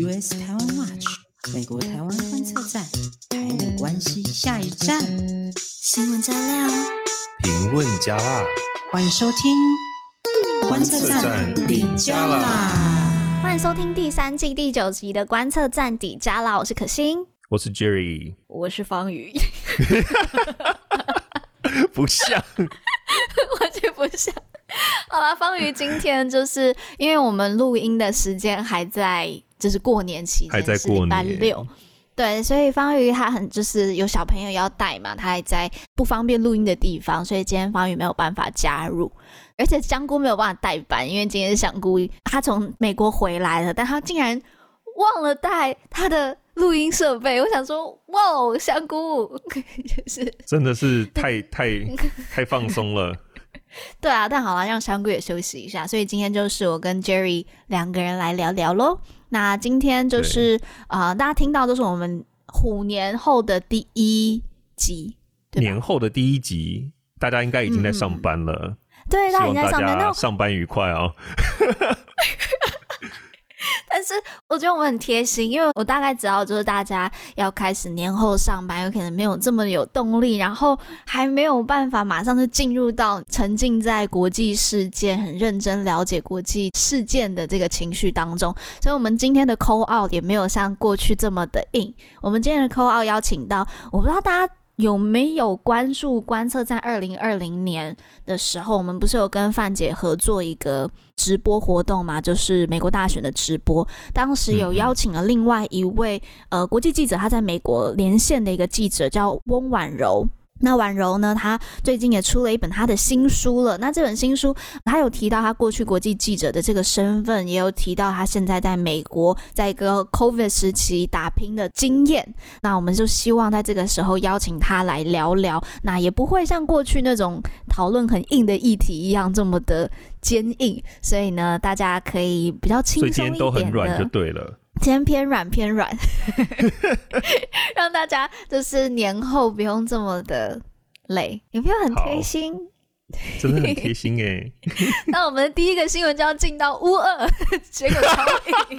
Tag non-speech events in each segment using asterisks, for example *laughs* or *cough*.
US 台湾 Watch 美国台湾观测站，台美关系下一站，新闻加料，评论加辣，欢迎收听观测站底加啦！欢迎收听第三季第九集的观测站底加啦！我是可心，我是 Jerry，我是方宇，*laughs* 不像，*laughs* 完全不像。好了，方宇今天就是因为我们录音的时间还在，就是过年期间，还在过年，礼拜六，对，所以方宇他很就是有小朋友要带嘛，他还在不方便录音的地方，所以今天方宇没有办法加入，而且香菇没有办法代班，因为今天是香菇他从美国回来了，但他竟然忘了带他的录音设备，我想说，哇，香菇，就 *laughs* 是真的是太太太放松了。*laughs* 对啊，但好了，让香菇也休息一下。所以今天就是我跟 Jerry 两个人来聊聊喽。那今天就是啊、呃，大家听到都是我们虎年后的第一集，年后的第一集，大家应该已经在上班了。嗯、对，大家已经在上班，上班愉快哦。但是我觉得我们很贴心，因为我大概知道，就是大家要开始年后上班，有可能没有这么有动力，然后还没有办法马上就进入到沉浸在国际事件、很认真了解国际事件的这个情绪当中，所以我们今天的 call out 也没有像过去这么的硬。我们今天的 call out 邀请到，我不知道大家。有没有关注观测在二零二零年的时候，我们不是有跟范姐合作一个直播活动嘛？就是美国大选的直播，当时有邀请了另外一位呃国际记者，他在美国连线的一个记者叫翁婉柔。那婉柔呢？她最近也出了一本她的新书了。那这本新书，她有提到她过去国际记者的这个身份，也有提到她现在在美国在一个 COVID 时期打拼的经验。那我们就希望在这个时候邀请她来聊聊，那也不会像过去那种讨论很硬的议题一样这么的坚硬。所以呢，大家可以比较轻松一点的。所以今天都很软就对了。今天偏软偏软，*laughs* 让大家就是年后不用这么的累，有没有很贴心？真的很贴心哎！*laughs* 那我们的第一个新闻就要进到乌二，结果超硬。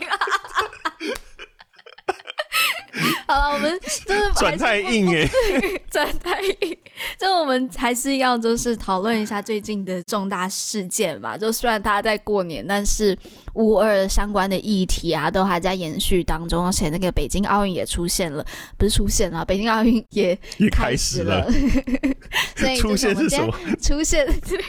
*laughs* 好了，我们就是转太硬哎，*laughs* 转太硬。就我们还是要就是讨论一下最近的重大事件吧。就虽然大家在过年，但是乌二相关的议题啊，都还在延续当中。而且那个北京奥运也出现了，不是出现了，北京奥运也也开始了。*laughs* 所以出现是什么？出现对。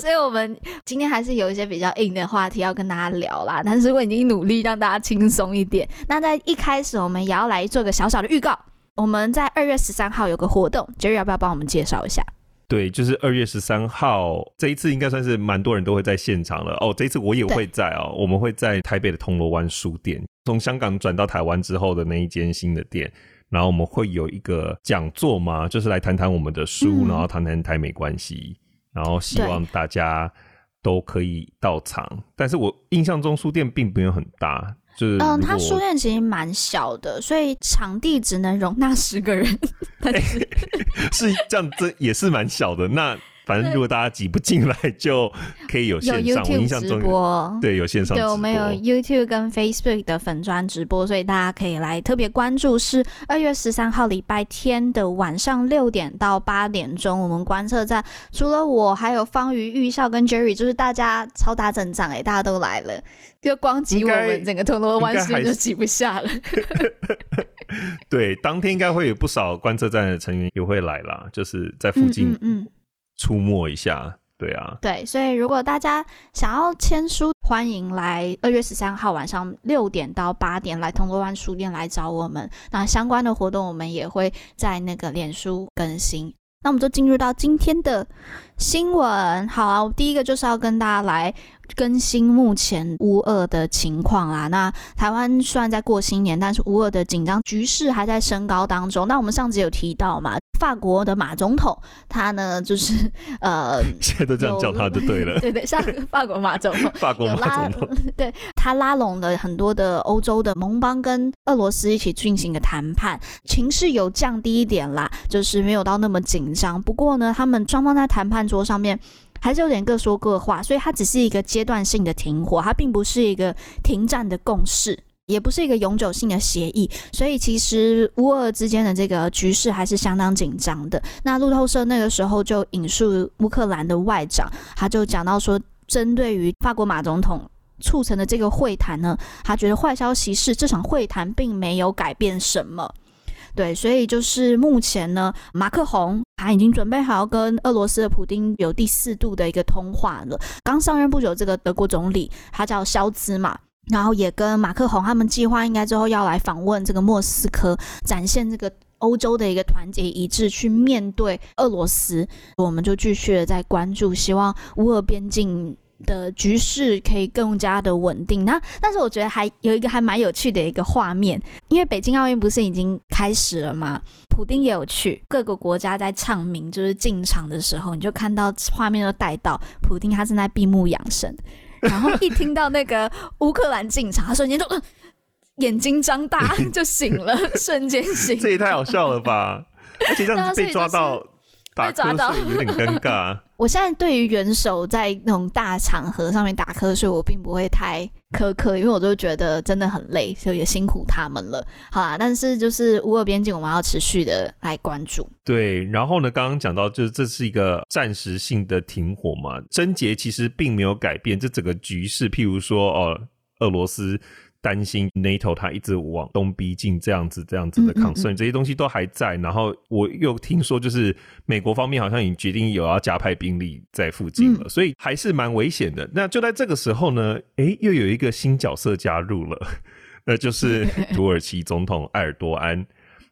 所以我们今天还是有一些比较硬的话题要跟大家聊啦。但是我已经努力让大家轻松一点。那在一开始，我们也要来做个。小小的预告，我们在二月十三号有个活动，Jerry 要不要帮我们介绍一下？对，就是二月十三号这一次应该算是蛮多人都会在现场了哦。这一次我也会在哦，我们会在台北的铜锣湾书店，从香港转到台湾之后的那一间新的店，然后我们会有一个讲座嘛，就是来谈谈我们的书，嗯、然后谈谈台美关系，然后希望大家都可以到场。但是我印象中书店并没有很大。嗯，他书店其实蛮小的，所以场地只能容纳十个人。*laughs* 欸、*laughs* 是这样，这也是蛮小的。那。反正如果大家挤不进来，就可以有线上。有 YouTube 直播，对，有线上直播。对，我们有 YouTube 跟 Facebook 的粉砖直播，所以大家可以来特别关注。是二月十三号礼拜天的晚上六点到八点钟，我们观测站除了我，还有方瑜、玉孝跟 Jerry，就是大家超大阵仗哎，大家都来了，就光挤我们整个铜锣湾是就挤不下了。*laughs* 对，当天应该会有不少观测站的成员也会来啦，就是在附近。嗯。嗯出没一下，对啊，对，所以如果大家想要签书，欢迎来二月十三号晚上六点到八点来铜锣湾书店来找我们。那相关的活动我们也会在那个脸书更新。那我们就进入到今天的新闻。好啊，我第一个就是要跟大家来更新目前乌俄的情况啦。那台湾虽然在过新年，但是乌俄的紧张局势还在升高当中。那我们上集有提到嘛？法国的马总统，他呢就是呃，*laughs* 现在都这样叫他就对了，对 *laughs* 对，像 *laughs* 法国马总统，法国马总统，对，他拉拢了很多的欧洲的盟邦，跟俄罗斯一起进行的谈判，情势有降低一点啦，就是没有到那么紧张。不过呢，他们双方在谈判桌上面还是有点各说各话，所以它只是一个阶段性的停火，它并不是一个停战的共识。也不是一个永久性的协议，所以其实乌俄之间的这个局势还是相当紧张的。那路透社那个时候就引述乌克兰的外长，他就讲到说，针对于法国马总统促成的这个会谈呢，他觉得坏消息是这场会谈并没有改变什么。对，所以就是目前呢，马克宏他已经准备好跟俄罗斯的普丁有第四度的一个通话了。刚上任不久，这个德国总理他叫肖兹嘛，然后也跟马克宏他们计划应该之后要来访问这个莫斯科，展现这个欧洲的一个团结一致，去面对俄罗斯。我们就继续的在关注，希望乌俄边境的局势可以更加的稳定。那但是我觉得还有一个还蛮有趣的一个画面，因为北京奥运不是已经开始了吗？普丁也有去，各个国家在唱名，就是进场的时候，你就看到画面都带到普丁他正在闭目养神，*laughs* 然后一听到那个乌克兰进场，他瞬间就、呃、眼睛张大 *laughs* 就醒了，*laughs* 瞬间醒。这也太好笑了吧！而且这样子被抓到。打瞌睡有点尴尬。*laughs* 我现在对于元首在那种大场合上面打瞌睡，我并不会太苛刻，因为我都觉得真的很累，所以也辛苦他们了。好啦，但是就是乌俄边境，我们要持续的来关注。对，然后呢，刚刚讲到，就是这是一个暂时性的停火嘛，症结其实并没有改变这整个局势。譬如说，哦，俄罗斯。担心 NATO 它一直往东逼近，这样子这样子的 concern，这些东西都还在。然后我又听说，就是美国方面好像已经决定有要加派兵力在附近了，所以还是蛮危险的。那就在这个时候呢，诶，又有一个新角色加入了，*laughs* 那就是 *laughs* 土耳其总统埃尔多安。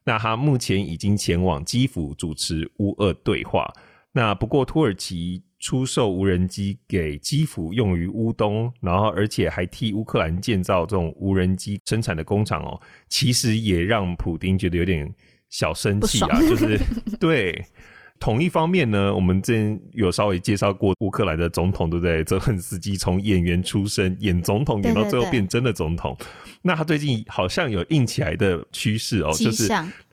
那他目前已经前往基辅主持乌俄对话。那不过土耳其。出售无人机给基辅用于乌东，然后而且还替乌克兰建造这种无人机生产的工厂哦，其实也让普丁觉得有点小生气啊。就是 *laughs* 对，同一方面呢，我们之前有稍微介绍过乌克兰的总统，对不对？泽伦斯基从演员出身演总统，演到最后变真的总统。对对对，那他最近好像有硬起来的趋势哦，就是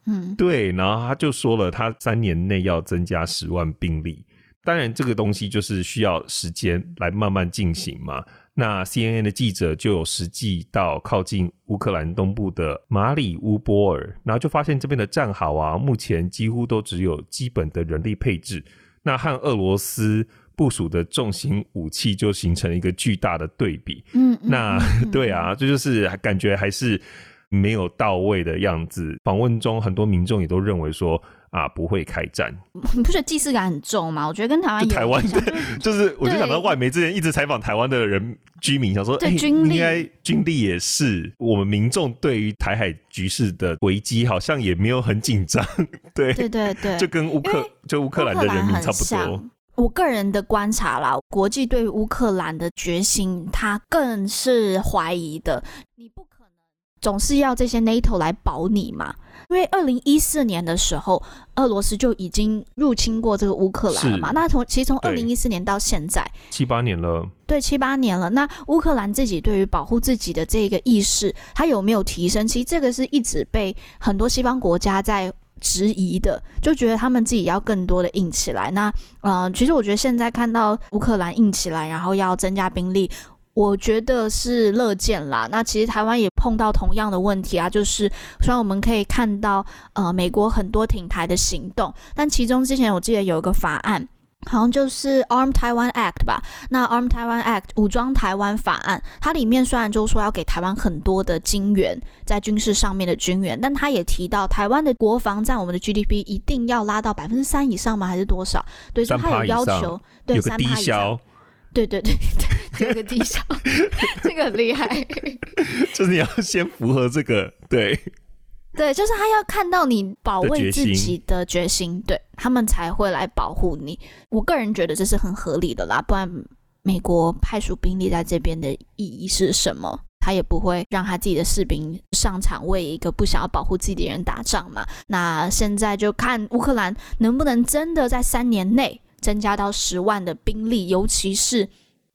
嗯，对，然后他就说了，他三年内要增加十万兵力。当然，这个东西就是需要时间来慢慢进行嘛。那 CNN 的记者就有实际到靠近乌克兰东部的马里乌波尔，然后就发现这边的战壕啊，目前几乎都只有基本的人力配置。那和俄罗斯部署的重型武器就形成了一个巨大的对比。嗯，那 *laughs* 对啊，这就是感觉还是没有到位的样子。访问中，很多民众也都认为说。啊，不会开战，你 *laughs* 不觉得既视感很重吗？我觉得跟台湾，台湾就是，我就想到外媒之前一直采访台湾的人居民，想说，对军力，应该军力也是我们民众对于台海局势的危机，好像也没有很紧张，对对对对，就跟乌克就乌克兰的人民差不多。我个人的观察啦，国际对于乌克兰的决心，他更是怀疑的。你不总是要这些 NATO 来保你嘛？因为二零一四年的时候，俄罗斯就已经入侵过这个乌克兰了嘛。那从其实从二零一四年到现在七八年了，对，七八年了。那乌克兰自己对于保护自己的这个意识，它有没有提升？其实这个是一直被很多西方国家在质疑的，就觉得他们自己要更多的硬起来。那呃，其实我觉得现在看到乌克兰硬起来，然后要增加兵力。我觉得是乐见啦。那其实台湾也碰到同样的问题啊，就是虽然我们可以看到，呃，美国很多挺台的行动，但其中之前我记得有一个法案，好像就是 Arm Taiwan Act 吧。那 Arm Taiwan Act 武装台湾法案，它里面虽然就说要给台湾很多的金援，在军事上面的军援，但它也提到台湾的国防占我们的 GDP 一定要拉到百分之三以上吗？还是多少？对，所以它有要求，对，三趴以上。对对对对，*laughs* 这个地上，*laughs* 这个很厉害。就是你要先符合这个，对对，就是他要看到你保卫自己的决心，对他们才会来保护你。我个人觉得这是很合理的啦，不然美国派出兵力在这边的意义是什么？他也不会让他自己的士兵上场为一个不想要保护自己的人打仗嘛。那现在就看乌克兰能不能真的在三年内。增加到十万的兵力，尤其是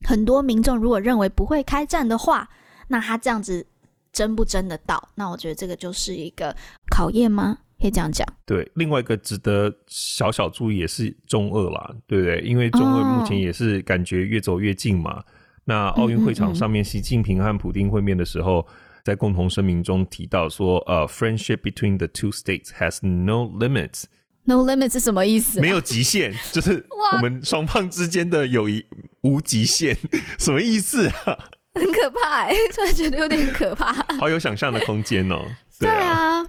很多民众如果认为不会开战的话，那他这样子争不争得到？那我觉得这个就是一个考验吗？可以这样讲。对，另外一个值得小小注意也是中俄啦，对不对？因为中俄目前也是感觉越走越近嘛。哦、那奥运会场上面，习近平和普丁会面的时候，在共同声明中提到说，呃，friendship between the two states has no limits。No limits 是什么意思啊？没有极限，就是我们双方之间的友谊无极限，*laughs* 什么意思啊？很可怕哎，突然觉得有点可怕。好有想象的空间哦。对啊。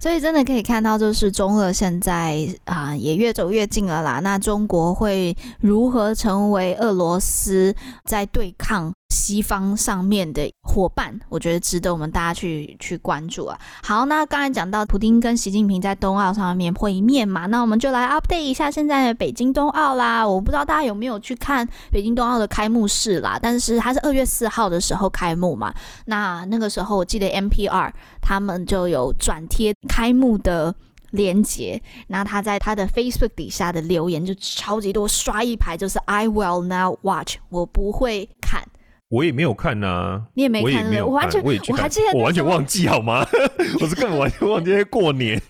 所以真的可以看到，就是中俄现在啊、也越走越近了啦。那中国会如何成为俄罗斯在对抗西方上面的伙伴？我觉得值得我们大家去去关注啊。好，那刚才讲到普丁跟习近平在冬奥上面会面嘛，那我们就来 update 一下现在的北京冬奥啦。我不知道大家有没有去看北京冬奥的开幕式啦，但是它是二月四号的时候开幕嘛。那那个时候我记得 NPR 他们就有转贴开幕的链接，那他在他的 Facebook 底下的留言就超级多，刷一排就是 I will not watch，我不会看。我也没有看呐、啊，你也没看，我，完全我，我还记得，我完全忘记好吗？*laughs* 我是根本完全忘记过年。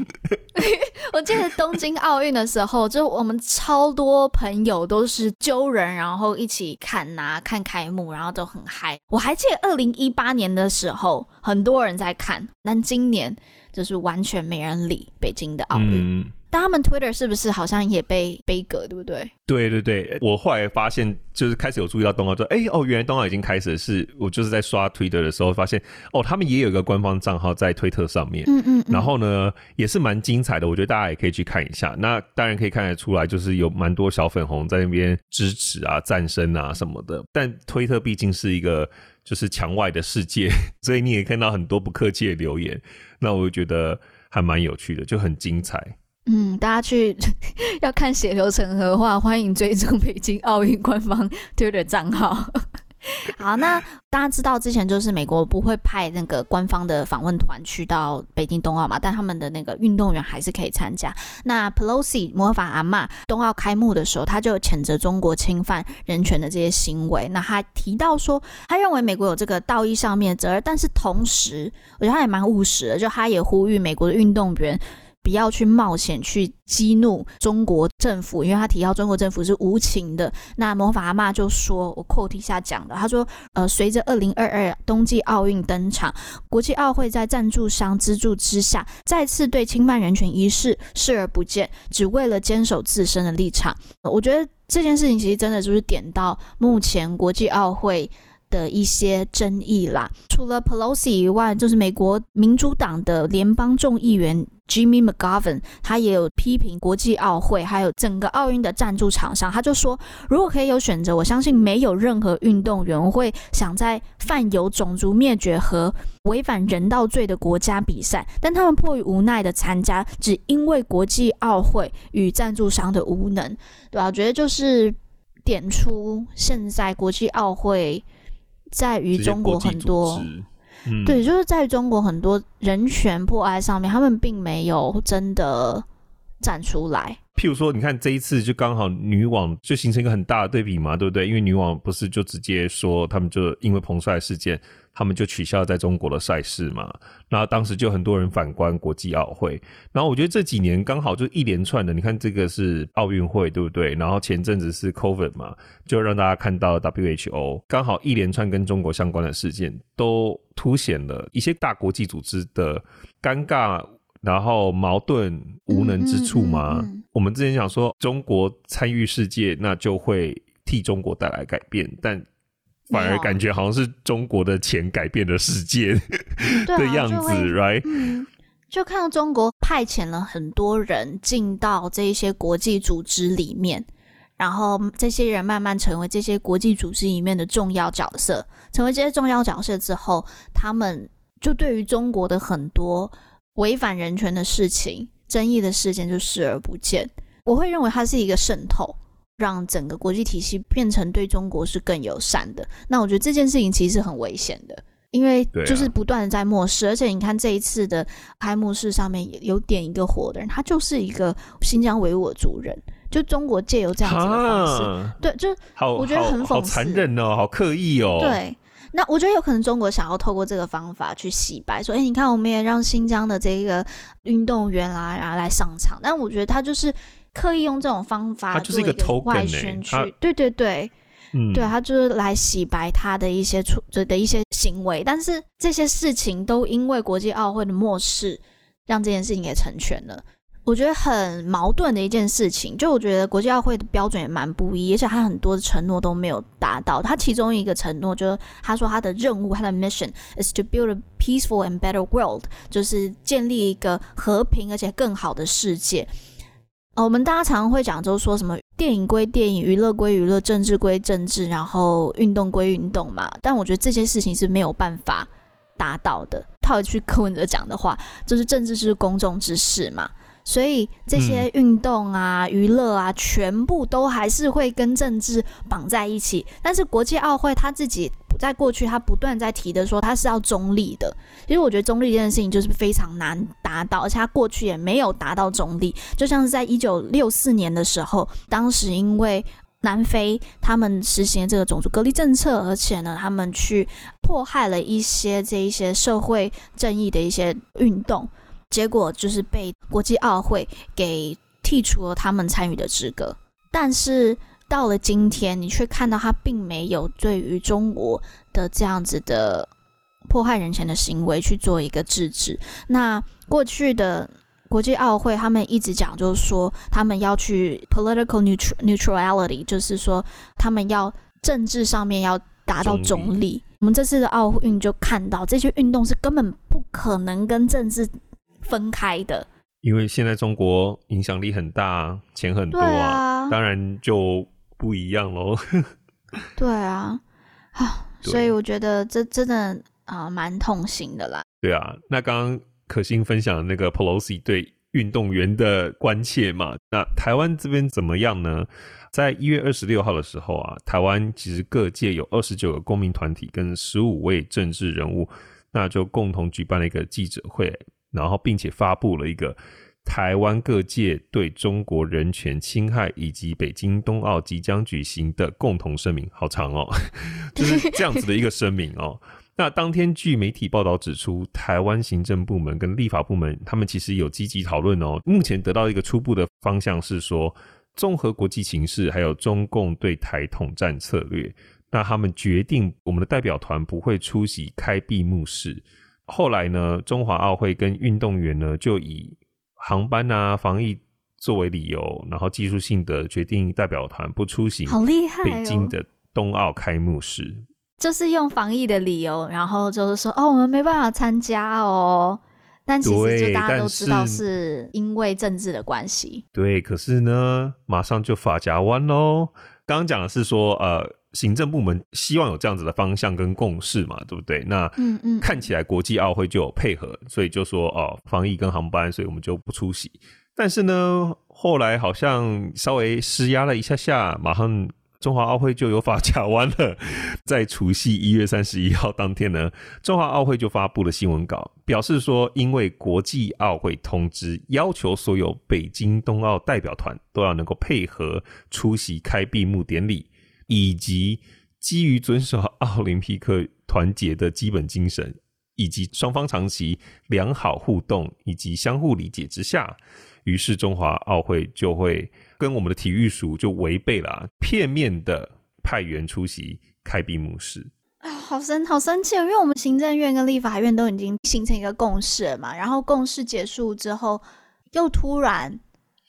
*laughs* 我记得东京奥运的时候，就我们超多朋友都是揪人，然后一起看呐、啊，看开幕，然后都很嗨。我还记得二零一八年的时候，很多人在看，但今年就是完全没人理北京的奥运。但他们 Twitter 是不是好像也被杯葛，对不对？对对对，我后来发现，就是开始有注意到冬奥，说，哎哦，原来冬奥已经开始了。是我就是在刷 Twitter 的时候发现，哦，他们也有一个官方账号在推特上面，嗯，嗯嗯，然后呢，也是蛮精彩的，我觉得大家也可以去看一下。那当然可以看得出来，就是有蛮多小粉红在那边支持啊、赞声啊什么的。但推特毕竟是一个就是墙外的世界，*laughs* 所以你也看到很多不客气的留言，那我就觉得还蛮有趣的，就很精彩。嗯，大家去 *laughs* 要看血流成河的话，欢迎追踪北京奥运官方 Twitter 账号。*laughs* 好，那大家知道之前就是美国不会派那个官方的访问团去到北京冬奥嘛，但他们的那个运动员还是可以参加。那 Pelosi 魔法阿嬷冬奥开幕的时候，他就谴责中国侵犯人权的这些行为。那他提到说，他认为美国有这个道义上面的责任，但是同时，我觉得他也蛮务实的，就他也呼吁美国的运动员。不要去冒险去激怒中国政府，因为他提到中国政府是无情的。那魔法阿嬷就说：“我 quote 一下讲的，他说，呃，随着二零二二冬季奥运登场，国际奥会在赞助商资助之下，再次对侵犯人权一事视而不见，只为了坚守自身的立场。我觉得这件事情其实真的就是点到目前国际奥会。”的一些争议啦，除了 Pelosi 以外，就是美国民主党的联邦众议员 Jimmy McGovern，他也有批评国际奥会还有整个奥运的赞助厂商。他就说，如果可以有选择，我相信没有任何运动员会想在犯有种族灭绝和违反人道罪的国家比赛，但他们迫于无奈的参加，只因为国际奥会与赞助商的无能，对吧？我觉得就是点出现在国际奥会。在于中国很多，嗯、对，就是在中国很多人权迫害上面，他们并没有真的站出来。譬如说，你看这一次就刚好女网就形成一个很大的对比嘛，对不对？因为女网不是就直接说他们就因为彭帅事件。他们就取消在中国的赛事嘛，然后当时就很多人反观国际奥会，然后我觉得这几年刚好就一连串的，你看这个是奥运会对不对？然后前阵子是 COVID 嘛，就让大家看到 WHO 刚好一连串跟中国相关的事件，都凸显了一些大国际组织的尴尬，然后矛盾无能之处嘛。嗯嗯嗯嗯。我们之前讲说中国参与世界，那就会替中国带来改变，但反而感觉好像是中国的钱改变了世界 *laughs* 的样子，right？嗯，就看到中国派遣了很多人进到这些国际组织里面，然后这些人慢慢成为这些国际组织里面的重要角色。成为这些重要角色之后，他们就对于中国的很多违反人权的事情、争议的事件就视而不见。我会认为它是一个渗透。让整个国际体系变成对中国是更友善的，那我觉得这件事情其实是很危险的，因为就是不断的在漠视，啊、而且你看这一次的开幕式上面有点一个火的人，他就是一个新疆维吾尔族人，就中国借由这样子的方式，对，就我觉得很讽刺，残忍哦，好刻意哦，对，那我觉得有可能中国想要透过这个方法去洗白，说，哎，你看我们也让新疆的这个运动员啊，然后来上场，但我觉得他就是。刻意用这种方法，它就是一个外宣去，对对对，嗯，对，他就是来洗白他的一些处的一些行为，但是这些事情都因为国际奥会的漠视，让这件事情给成全了。我觉得很矛盾的一件事情，就我觉得国际奥会的标准也蛮不一，而且他很多的承诺都没有达到。他其中一个承诺就是他说他的任务，他的 mission is to build a peaceful and better world，就是建立一个和平而且更好的世界。呃，我们大家常常会讲，就是说什么电影归电影，娱乐归娱乐，政治归政治，然后运动归运动嘛。但我觉得这些事情是没有办法达到的。套一句柯文哲讲的话，就是政治是公众之事嘛。所以这些运动啊、娱乐啊，全部都还是会跟政治绑在一起。但是国际奥会他自己在过去，他不断在提的说他是要中立的。其实我觉得中立这件事情就是非常难达到，而且他过去也没有达到中立。就像是在一九六四年的时候，当时因为南非他们实行这个种族隔离政策，而且呢，他们去迫害了一些这一些社会正义的一些运动。结果就是被国际奥会给剔除了他们参与的资格，但是到了今天，你却看到他并没有对于中国的这样子的迫害人权的行为去做一个制止。那过去的国际奥会，他们一直讲，就是说他们要去 political neutrality，就是说他们要政治上面要达到中立。我们这次的奥运就看到，这些运动是根本不可能跟政治。分开的，因为现在中国影响力很大，钱很多啊，啊当然就不一样喽。*laughs* 对啊，啊，所以我觉得这真的啊蛮痛心的啦。对啊，那刚刚可心分享的那个 Pelosi 对运动员的关切嘛，那台湾这边怎么样呢？在一月二十六号的时候啊，台湾其实各界有二十九个公民团体跟十五位政治人物，那就共同举办了一个记者会。然后，并且发布了一个台湾各界对中国人权侵害以及北京冬奥即将举行的共同声明，好长哦，*laughs* 就是这样子的一个声明哦。*laughs* 那当天，据媒体报道指出，台湾行政部门跟立法部门，他们其实有积极讨论哦。目前得到一个初步的方向是说，综合国际形势，还有中共对台统战策略，那他们决定我们的代表团不会出席开闭幕式。后来呢，中华奥会跟运动员呢就以航班啊、防疫作为理由，然后技术性的决定代表团不出行。好厉害！北京的冬奥开幕式，就是用防疫的理由，然后就是说哦，我们没办法参加哦。但其实就大家都知道是因为政治的关系。对，可是呢，马上就发夹弯喽。刚刚讲的是说，呃。行政部门希望有这样子的方向跟共识嘛，对不对？那嗯嗯，看起来国际奥会就有配合，所以就说哦，防疫跟航班，所以我们就不出席。但是呢，后来好像稍微施压了一下下，马上中华奥会就有法卡弯了。在除夕一月三十一号当天呢，中华奥会就发布了新闻稿，表示说，因为国际奥会通知要求所有北京冬奥代表团都要能够配合出席开闭幕典礼。以及基于遵守奥林匹克团结的基本精神，以及双方长期良好互动以及相互理解之下，于是中华奥会就会跟我们的体育署就违背了，片面的派员出席开闭幕式。啊，好生好生气，因为我们行政院跟立法院都已经形成一个共识了嘛，然后共识结束之后，又突然。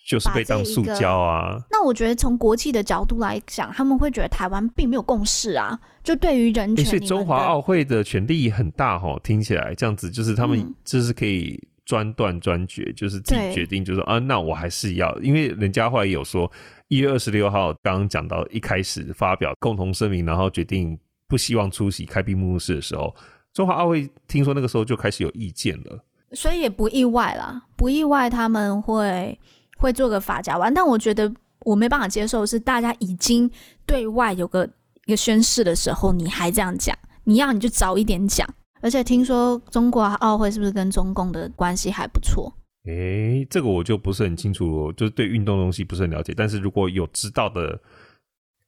就是被当塑胶啊！那我觉得从国际的角度来讲，他们会觉得台湾并没有共识啊。就对于人权，所以中华奥会的权力很大哈。听起来这样子，就是他们就是可以专断专决，嗯、就是自己决定，就是说啊，那我还是要，因为人家后来有说，一月二十六号刚刚讲到一开始发表共同声明，然后决定不希望出席开闭幕式的时候，中华奥会听说那个时候就开始有意见了，所以也不意外啦，不意外他们会。会做个发夹弯，但我觉得我没办法接受是，大家已经对外有个一个宣誓的时候，你还这样讲，你要你就早一点讲。而且听说中国奥会是不是跟中共的关系还不错？诶，这个我就不是很清楚，就是对运动东西不是很了解。但是如果有知道的，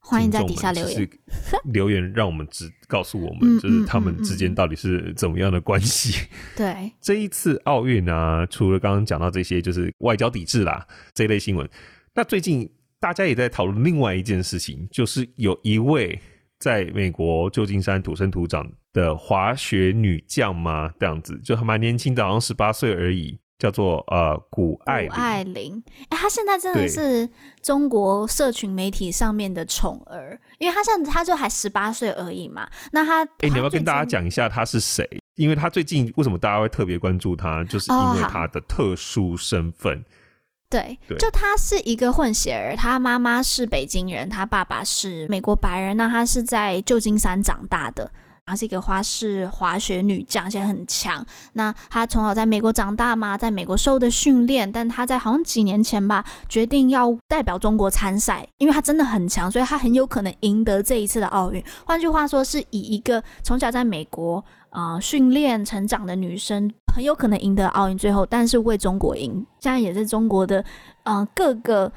欢迎在底下留言，*laughs* 留言让我们知告诉我们，就是他们之间到底是怎么样的关系。对，*laughs* 这一次奥运呢，除了刚刚讲到这些，就是外交抵制啦这一类新闻。那最近大家也在讨论另外一件事情，就是有一位在美国旧金山土生土长的滑雪女将吗？这样子就还蛮年轻的，好像十八岁而已。叫做呃谷爱爱凌，哎、欸，他现在真的是中国社群媒体上面的宠儿，因为他现在他就还十八岁而已嘛。那他哎、欸，你要不要跟大家讲一下他是谁？因为他最近为什么大家会特别关注他，就是因为他的特殊身份。哦、对，对，就他是一个混血儿，他妈妈是北京人，他爸爸是美国白人，那他是在旧金山长大的。她是一个花式滑雪女将，而且很强。那她从小在美国长大嘛，在美国受的训练，但她在好像几年前吧，决定要代表中国参赛，因为她真的很强，所以她很有可能赢得这一次的奥运。换句话说，是以一个从小在美国啊、呃、训练成长的女生，很有可能赢得奥运。最后，但是为中国赢，现在也是中国的嗯、呃、各个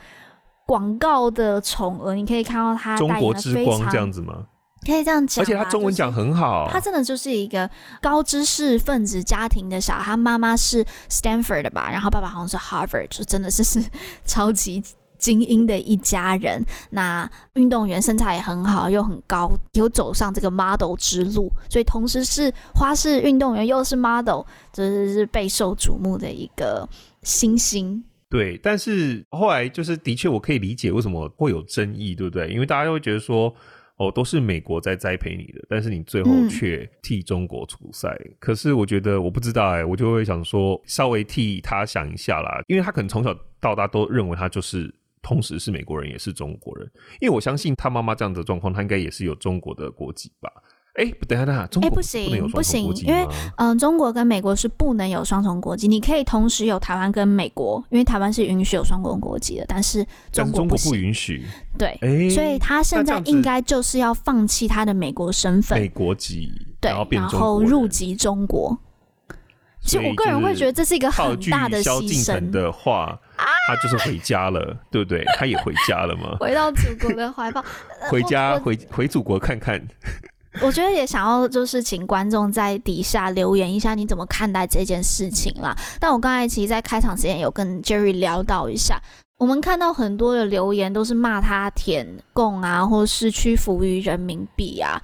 广告的宠儿。你可以看到她中国之光这样子吗？可以这样讲，而且他中文讲很好。他真的就是一个高知识分子家庭的小孩，他妈妈是 Stanford 的吧，然后爸爸好像是 Harvard，就真的是是超级精英的一家人。那运动员身材也很好，又很高，有走上这个 model 之路，所以同时是花式运动员又是 model，就是是备受瞩目的一个新星。对，但是后来就是的确我可以理解为什么会有争议，对不对？因为大家会觉得说。哦，都是美国在栽培你的，但是你最后却替中国出赛。嗯。可是我觉得，我不知道哎、欸，我就会想说，稍微替他想一下啦，因为他可能从小到大都认为他就是同时是美国人也是中国人，因为我相信他妈妈这样的状况，他应该也是有中国的国籍吧。哎，等下等下，中国不行，不行，因为嗯、呃，中国跟美国是不能有双重国籍。你可以同时有台湾跟美国，因为台湾是允许有双重国籍的，但是中国不，中国不允许。对、欸，所以他现在应该就是要放弃他的美国身份，美国籍，对，然后入籍中国。其实我个人会觉得这是一个很大的牺牲的话，他就是回家了，对不对？他也回家了吗？*laughs* 回到祖国的怀抱，回家回回祖国看看。我觉得也想要就是请观众在底下留言一下，你怎么看待这件事情啦？但我刚才其实，在开场之前有跟 Jerry 聊到一下，我们看到很多的留言都是骂他舔共啊，或是屈服于人民币啊。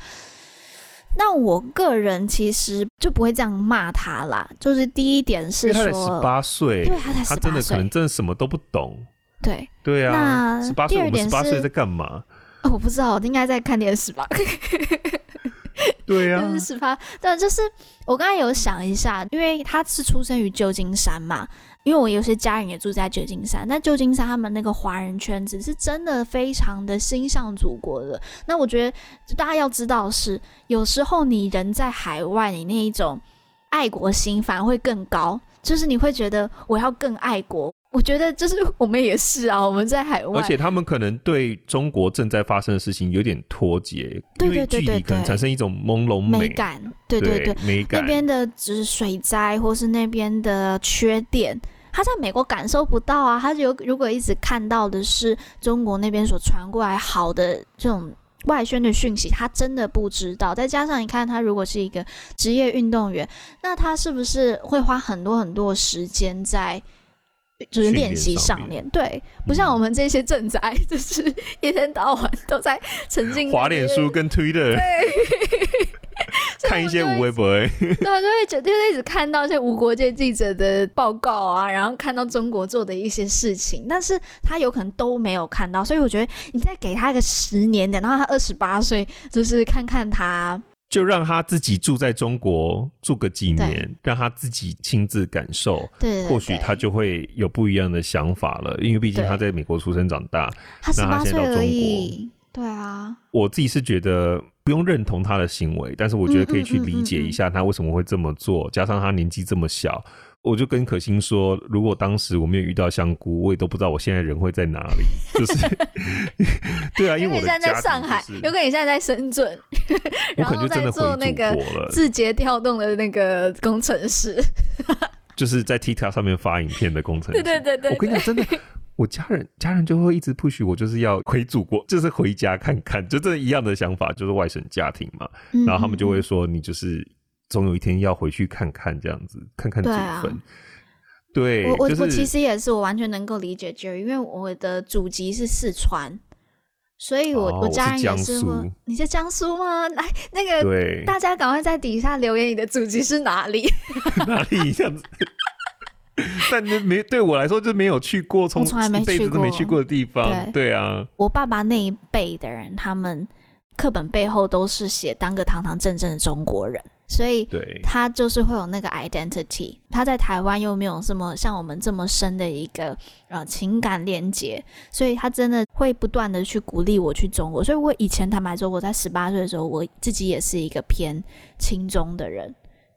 那我个人其实就不会这样骂他啦。就是第一点是说，十八岁，对，他才十八岁，他真的可能真的什么都不懂。对对啊，那十八岁，我们十八岁在干嘛？哦，我不知道，应该在看电视吧。对呀、啊，就是十八，对，就是我刚才有想一下，因为他是出生于旧金山嘛，因为我有些家人也住在旧金山，那旧金山他们那个华人圈子是真的非常的心向祖国的。那我觉得大家要知道是，有时候你人在海外，你那一种爱国心反而会更高，就是你会觉得我要更爱国。我觉得就是我们也是啊，我们在海外，而且他们可能对中国正在发生的事情有点脱节，对对对对可能产生一种朦胧美，美感，对对对，对美感。那边的只是水灾，或是那边的缺电，他在美国感受不到啊。他就如果一直看到的是中国那边所传过来好的这种外宣的讯息，他真的不知道。再加上你看，他如果是一个职业运动员，那他是不是会花很多很多时间在？就是练习上面，对，不像我们这些正宅，嗯、就是一天到晚都在沉浸滑脸书跟 Twitter，对，*laughs* 看一些无微博，*laughs* 对，就会觉得就一直看到一些无国界记者的报告啊，然后看到中国做的一些事情，但是他有可能都没有看到，所以我觉得你再给他一个十年，等到他二十八岁，就是看看他。就让他自己住在中国住个几年，让他自己亲自感受，对对对，或许他就会有不一样的想法了。因为毕竟他在美国出生长大，他十八岁对啊。我自己是觉得不用认同他的行为，但是我觉得可以去理解一下他为什么会这么做。加上他年纪这么小。我就跟可心说，如果当时我没有遇到香菇，我也都不知道我现在人会在哪里。*laughs* 就是，*laughs* 对啊，因为你现在在上海，有可能你现在在深圳，*laughs* 然后在做那个字节跳动的那个工程师，就是在 TikTok 上面发影片的工程师。对对对对，我跟你讲，真的，我家人家人就会一直 push 我，就是要回祖国，就是回家看看，就这一样的想法，就是外省家庭嘛。然后他们就会说，你就是。总有一天要回去看看，这样子看看祖坟。对，我我、就是、我其实也是，我完全能够理解 Jerry，因为我的祖籍是四川，所以我、哦、我家人也是江苏。你在江苏吗？来，*laughs* 那个对，大家赶快在底下留言，你的祖籍是哪里？*laughs* 哪里这样子？*laughs* 但没对我来说就没有去过，从从来没去过，都没去过的地方。对，对啊，我爸爸那一辈的人，他们课本背后都是写当个堂堂正正的中国人，所以他就是会有那个 identity。他在台湾又没有这么像我们这么深的一个呃情感连接，所以他真的会不断的去鼓励我去中国。所以我以前坦白说，我在十八岁的时候，我自己也是一个偏轻中的人。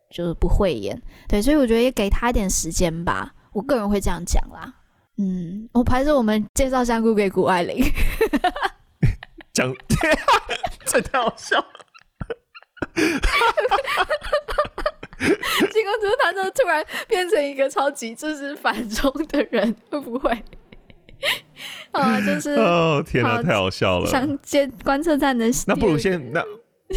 就是不会演，对，所以我觉得也给他一点时间吧。我个人会这样讲啦。嗯，我还是我们介绍香菇给谷爱凌，*laughs* 讲，*laughs* 这太好笑了。*laughs* 结果就是他就突然变成一个超级就是反中的人，会不会？啊，就是哦，天哪，太好笑了。想接观测站的，那不如先那。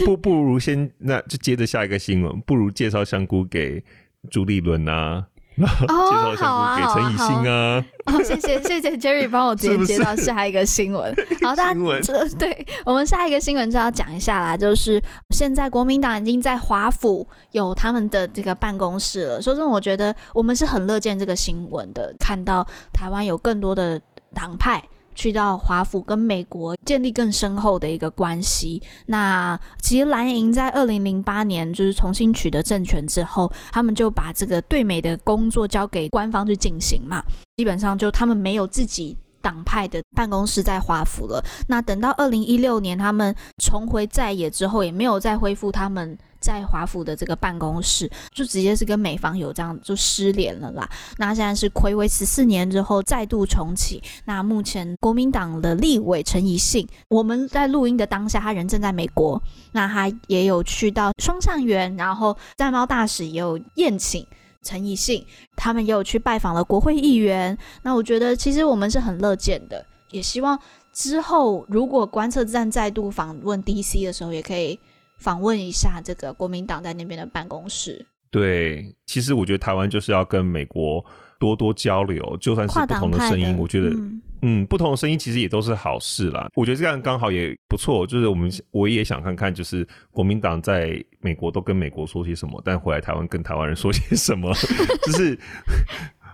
不，*laughs* 不如先，那就接着下一个新闻。不如介绍香菇给朱立伦啊，然后 *laughs* 介绍香菇给陈以信啊。哦，谢谢谢谢 Jerry 帮我直接接到下一个新闻。*laughs* 好，大家这对我们下一个新闻就要讲一下啦，就是现在国民党已经在华府有他们的这个办公室了。说真的，我觉得我们是很乐见这个新闻的，看到台湾有更多的党派。去到华府跟美国建立更深厚的一个关系。那其实蓝营在二零零八年就是重新取得政权之后，他们就把这个对美的工作交给官方去进行嘛。基本上就他们没有自己党派的办公室在华府了。那等到二零一六年他们重回在野之后，也没有再恢复他们。在华府的这个办公室，就直接是跟美方有这样就失联了啦。那现在是睽违十四年之后再度重启。那目前国民党的立委陈怡信，我们在录音的当下，他人正在美国。那他也有去到双橡园，然后在贸大使也有宴请陈怡信，他们也有去拜访了国会议员。那我觉得其实我们是很乐见的，也希望之后如果观测站再度访问 DC 的时候，也可以。访问一下这个国民党在那边的办公室。对，其实我觉得台湾就是要跟美国多多交流，就算是不同的声音，我觉得，嗯，嗯，不同的声音其实也都是好事啦。我觉得这样刚好也不错，就是我们我也想看看，就是国民党在美国都跟美国说些什么，但回来台湾跟台湾人说些什么，*laughs* 就是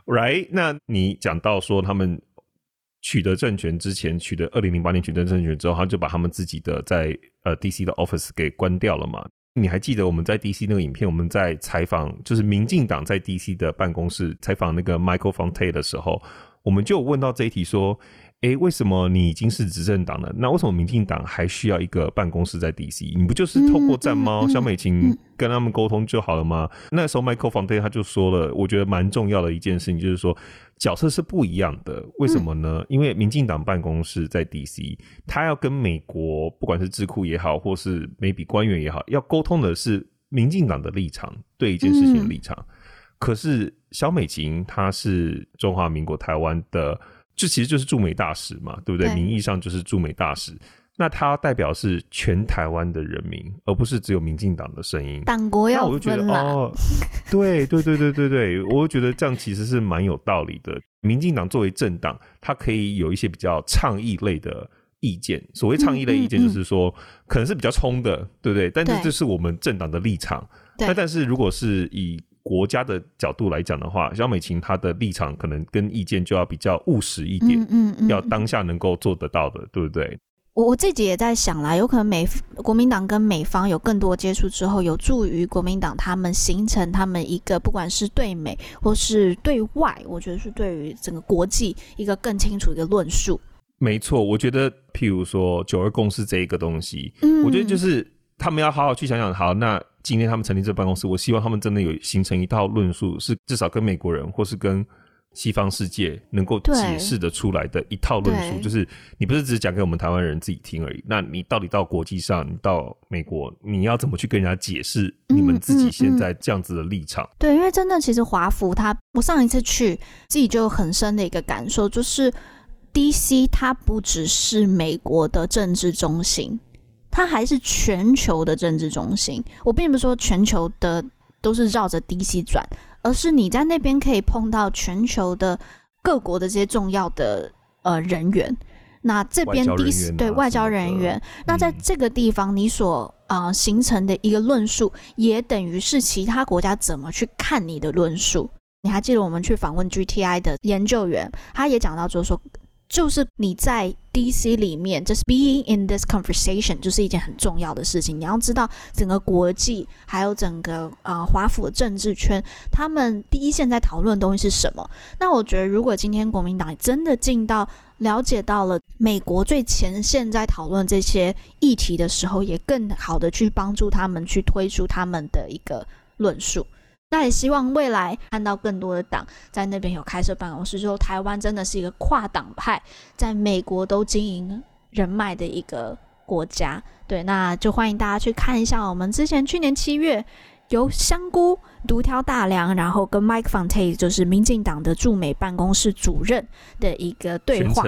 right。那你讲到说他们。取得政权之前，取得二零零八年取得政权之后，他就把他们自己的在呃 DC 的 office 给关掉了嘛？你还记得我们在 DC 那个影片，我们在采访就是民进党在 DC 的办公室采访那个 Michael Fonte 的时候，我们就问到这一题说。诶，为什么你已经是执政党了？那为什么民进党还需要一个办公室在 DC？你不就是透过战猫萧美琴跟他们沟通就好了吗？那时候 Michael Fonte 他就说了，我觉得蛮重要的一件事情，就是说角色是不一样的。为什么呢？因为民进党办公室在 DC，他要跟美国不管是智库也好，或是 maybe 官员也好，要沟通的是民进党的立场，对一件事情的立场。可是萧美琴她是中华民国台湾的。这其实就是驻美大使嘛，对不对？对，名义上就是驻美大使，那他代表是全台湾的人民，而不是只有民进党的声音。党国要我就觉得哦，*laughs* 对对对对对对，我就觉得这样其实是蛮有道理的。民进党作为政党，它可以有一些比较倡议类的意见。所谓倡议类意见，就是说、嗯嗯嗯、可能是比较冲的，对不对？但是这是我们政党的立场。那但是如果是以国家的角度来讲的话，萧美琴她的立场可能跟意见就要比较务实一点，嗯嗯，嗯，要当下能够做得到的，对不对？我我自己也在想啦，有可能美国民党跟美方有更多接触之后，有助于国民党他们形成他们一个不管是对美或是对外，我觉得是对于整个国际一个更清楚的论述。没错，我觉得譬如说九二共识这一个东西，嗯，我觉得就是他们要好好去想想，好那。今天他们成立这办公室，我希望他们真的有形成一套论述，是至少跟美国人或是跟西方世界能够解释得出来的一套论述。就是你不是只讲给我们台湾人自己听而已，那你到底到国际上，你到美国，你要怎么去跟人家解释你们自己现在这样子的立场？嗯嗯嗯、对，因为真的，其实华府他，我上一次去自己就有很深的一个感受，就是 DC 它不只是美国的政治中心。它还是全球的政治中心。我并不是说全球的都是绕着 DC 转，而而是你在那边可以碰到全球的各国的这些重要的呃人员。那这边第四、啊、对外交人员，那在这个地方你所啊、呃、形成的一个论述，也等于是其他国家怎么去看你的论述。你还记得我们去访问 GTI 的研究员，他也讲到，就是说。就是你在 DC 里面，just being in this conversation 就是一件很重要的事情。你要知道整个国际，还有整个啊华府的政治圈，他们第一线在讨论的东西是什么？那我觉得，如果今天国民党真的进到了解到了美国最前线在讨论这些议题的时候，也更好的去帮助他们去推出他们的一个论述。那也希望未来看到更多的党在那边有开设办公室，就台湾真的是一个跨党派，在美国都经营人脉的一个国家。对，那就欢迎大家去看一下我们之前去年七月由香菇独挑大梁，然后跟 Mike Fontaine 就是民进党的驻美办公室主任的一个对话，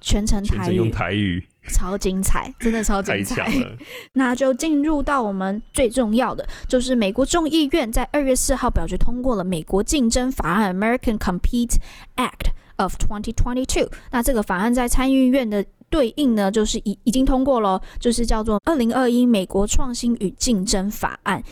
全程台语。超精彩，*laughs* 真的超精彩！*laughs* 那就进入到我们最重要的，就是美国众议院在二月四号表决通过了《美国竞争法案 （American Compete Act of 2022）》。那这个法案在参议院的对应呢，就是已已经通过了，就是叫做《二零二一美国创新与竞争法案》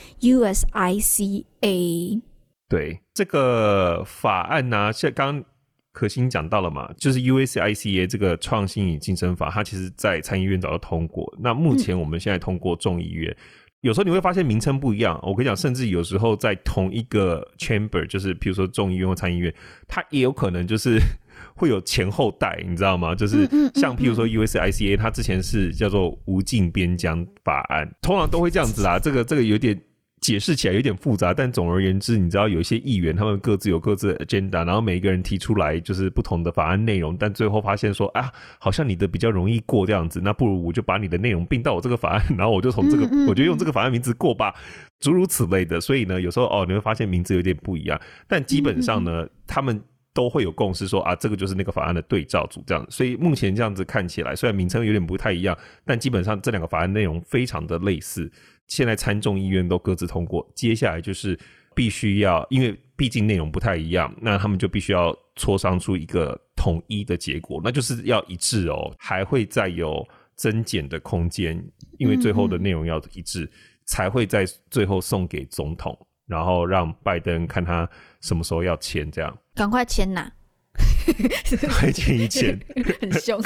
（USICA）。对这个法案呢、啊，像刚。可心讲到了嘛，就是 USICA 这个创新与竞争法，它其实在参议院早就通过。那目前我们现在通过众议院，嗯、有时候你会发现名称不一样。我跟你讲，甚至有时候在同一个 chamber，就是比如说众议院或参议院，它也有可能就是 *laughs* 会有前后代，你知道吗？就是像譬如说 USICA，它之前是叫做无尽边疆法案，通常都会这样子啦。这个这个有点。解释起来有点复杂，但总而言之，你知道有一些议员他们各自有各自的 agenda，然后每一个人提出来就是不同的法案内容，但最后发现说啊，好像你的比较容易过这样子，那不如我就把你的内容并到我这个法案，然后我就从这个，*laughs* 我就用这个法案名字过吧，诸如此类的。所以呢，有时候哦，你会发现名字有点不一样，但基本上呢，他们都会有共识说啊，这个就是那个法案的对照组这样。所以目前这样子看起来，虽然名称有点不太一样，但基本上这两个法案内容非常的类似。现在参众议院都各自通过，接下来就是必须要，因为毕竟内容不太一样，那他们就必须要磋商出一个统一的结果，那就是要一致哦，还会再有增减的空间，因为最后的内容要一致，才会在最后送给总统，然后让拜登看他什么时候要签，这样赶快签呐！快签一签，*laughs* 很凶。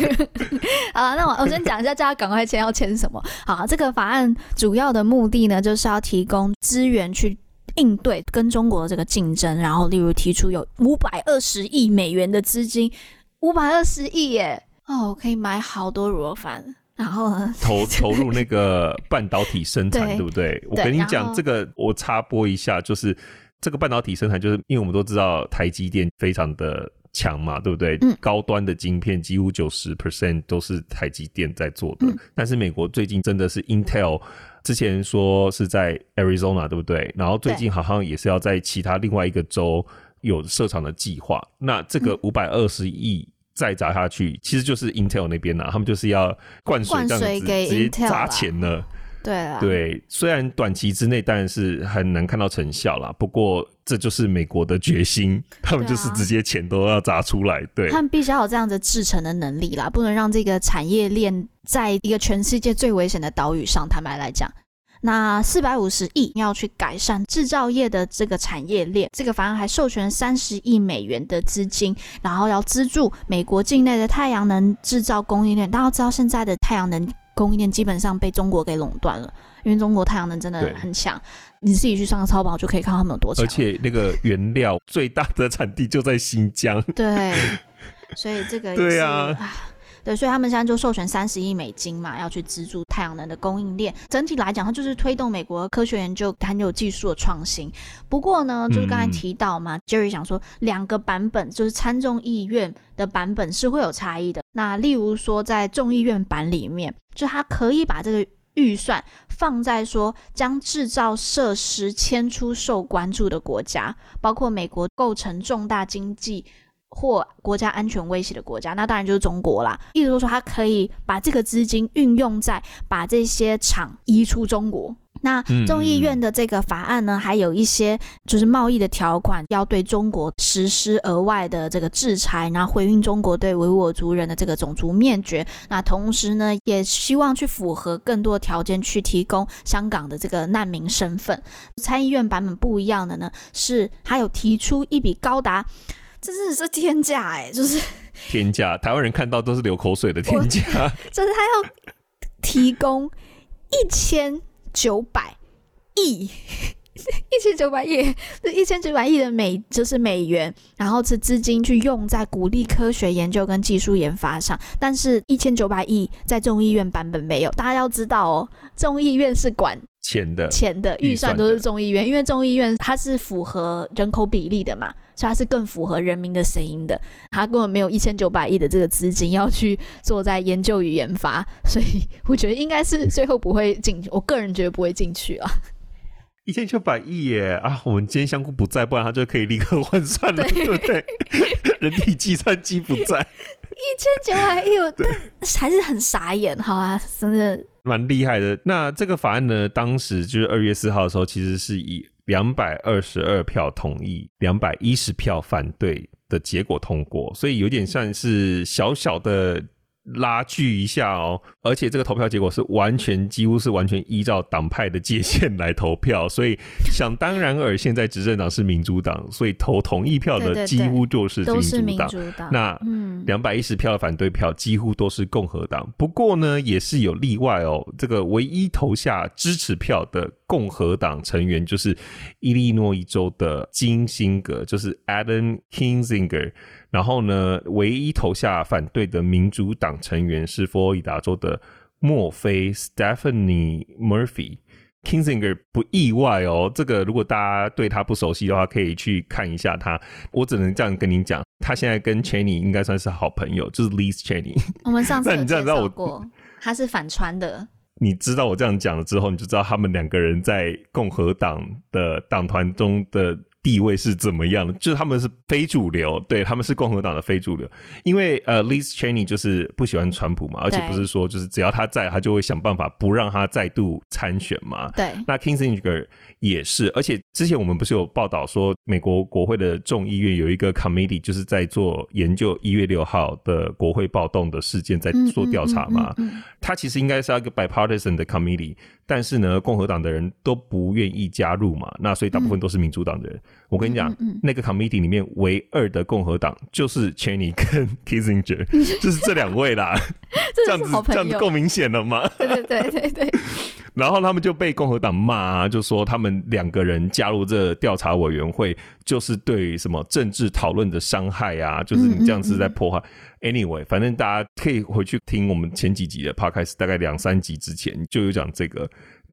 *laughs* 好，那我我先讲一下，叫他赶快签，要签什么？好，这个法案主要的目的呢，就是要提供资源去应对跟中国的这个竞争，然后例如提出有五百二十亿美元的资金，五百二十亿耶，哦，可以买好多乳肉饭。然后，投 *laughs* 投入那个半导体生产，对，对不对？我跟你讲，这个我插播一下，就是这个半导体生产，就是因为我们都知道台积电非常的。强嘛，对不对？嗯，高端的晶片几乎九十 percent 都是台积电在做的。嗯，但是美国最近真的是 Intel，之前说是在 Arizona，对不对？然后最近好像也是要在其他另外一个州有设厂的计划。那这个五百二十亿再砸下去，嗯，其实就是 Intel 那边啊，他们就是要灌水这样子，直接砸钱了。对啊，对，虽然短期之内当然是很难看到成效啦，不过这就是美国的决心，他们就是直接钱都要砸出来。对，他们必须要有这样的制成的能力啦，不能让这个产业链在一个全世界最危险的岛屿上。坦白来讲，那四百五十亿要去改善制造业的这个产业链，这个法案还授权三十亿美元的资金，然后要资助美国境内的太阳能制造供应链。大家知道现在的太阳能。供应链基本上被中国给垄断了，因为中国太阳能真的很强，你自己去上个超跑就可以看到他们有多强。而且那个原料最大的产地就在新疆。对，*laughs* 所以这个对啊，对，所以他们现在就授权三十亿美金嘛，要去资助太阳能的供应链。整体来讲，它就是推动美国科学研究很有技术的创新。不过呢，就是刚才提到嘛，嗯，Jerry 想说两个版本，就是参众议院的版本是会有差异的。那例如说，在众议院版里面，就他可以把这个预算放在说，将制造设施迁出受关注的国家，包括美国构成重大经济或国家安全威胁的国家，那当然就是中国啦。意思说，他可以把这个资金运用在把这些厂移出中国，那众议院的这个法案呢，还有一些就是贸易的条款，要对中国实施额外的这个制裁，然后回应中国对维吾尔族人的这个种族灭绝。那同时呢，也希望去符合更多条件，去提供香港的这个难民身份。参议院版本不一样的呢，是还有提出一笔高达，这真的是天价哎，就是 *laughs* 天价，台湾人看到都是流口水的天价，就是 *laughs* 他要提供一千。九百亿，*laughs* 一千九百亿，这一千九百亿的美就是美元，然后是资金去用在鼓励科学研究跟技术研发上。但是，一千九百亿在众议院版本没有。大家要知道哦，众议院是管钱的，钱的预算都是众议院，因为众议院它是符合人口比例的嘛。所以它是更符合人民的声音的，它根本没有一千九百亿的这个资金要去做在研究与研发，所以我觉得应该是最后不会进，*laughs* 我个人觉得不会进去啊。一千九百亿耶啊！我们今天香菇不在，不然他就可以立刻换算了，对，对不对？*laughs* 人体计算机不在，一千九百亿，我还是很傻眼，好啊，真的蛮厉害的。那这个法案呢，当时就是二月四号的时候，其实是以。两百二十二票同意，两百一十票反对的结果通过，所以有点算是小小的。拉锯一下哦，而且这个投票结果是完全几乎是完全依照党派的界限来投票，*laughs* 所以想当然尔，现在执政党是民主党，所以投同意票的几乎就是民主党。那两百一十票的反对票几乎都是共和党。不过呢，也是有例外哦。这个唯一投下支持票的共和党成员就是伊利诺伊州的金辛格，就是 Adam Kinzinger。然后呢，唯一投下反对的民主党成员是佛罗里达州的莫菲 （Stephanie Murphy）。Kinsinger 不意外哦，这个如果大家对他不熟悉的话，可以去看一下他。我只能这样跟你讲，他现在跟 Cheney 应该算是好朋友，就是 Liz Cheney。我们上次 *laughs* 有介绍过，他是反川的。你知道我这样讲了之后，你就知道他们两个人在共和党的党团中的。地位是怎么样的？就是他们是非主流，对，他们是共和党的非主流。因为呃，Liz Cheney 就是不喜欢川普嘛，而且不是说就是只要他在，他就会想办法不让他再度参选嘛。对，那 Kingsinger 也是，而且之前我们不是有报道说，美国国会的众议院有一个 committee，就是在做研究一月六号的国会暴动的事件，在做调查嘛。嗯嗯嗯嗯嗯、他其实应该是一个 bipartisan 的 committee，但是呢，共和党的人都不愿意加入嘛，那所以大部分都是民主党的人。嗯我跟你讲，嗯嗯、那个 committee 里面唯二的共和党就是 Cheney 跟 *laughs* Kissinger，*laughs* 就是这两位啦。这样子这样子够明显了吗？对对对对对。*laughs* 然后他们就被共和党骂、啊，就说他们两个人加入这调查委员会，就是对什么政治讨论的伤害啊，就是你这样子在破坏。嗯嗯嗯、Anyway，反正大家可以回去听我们前几集的 podcast，大概两三集之前就有讲这个。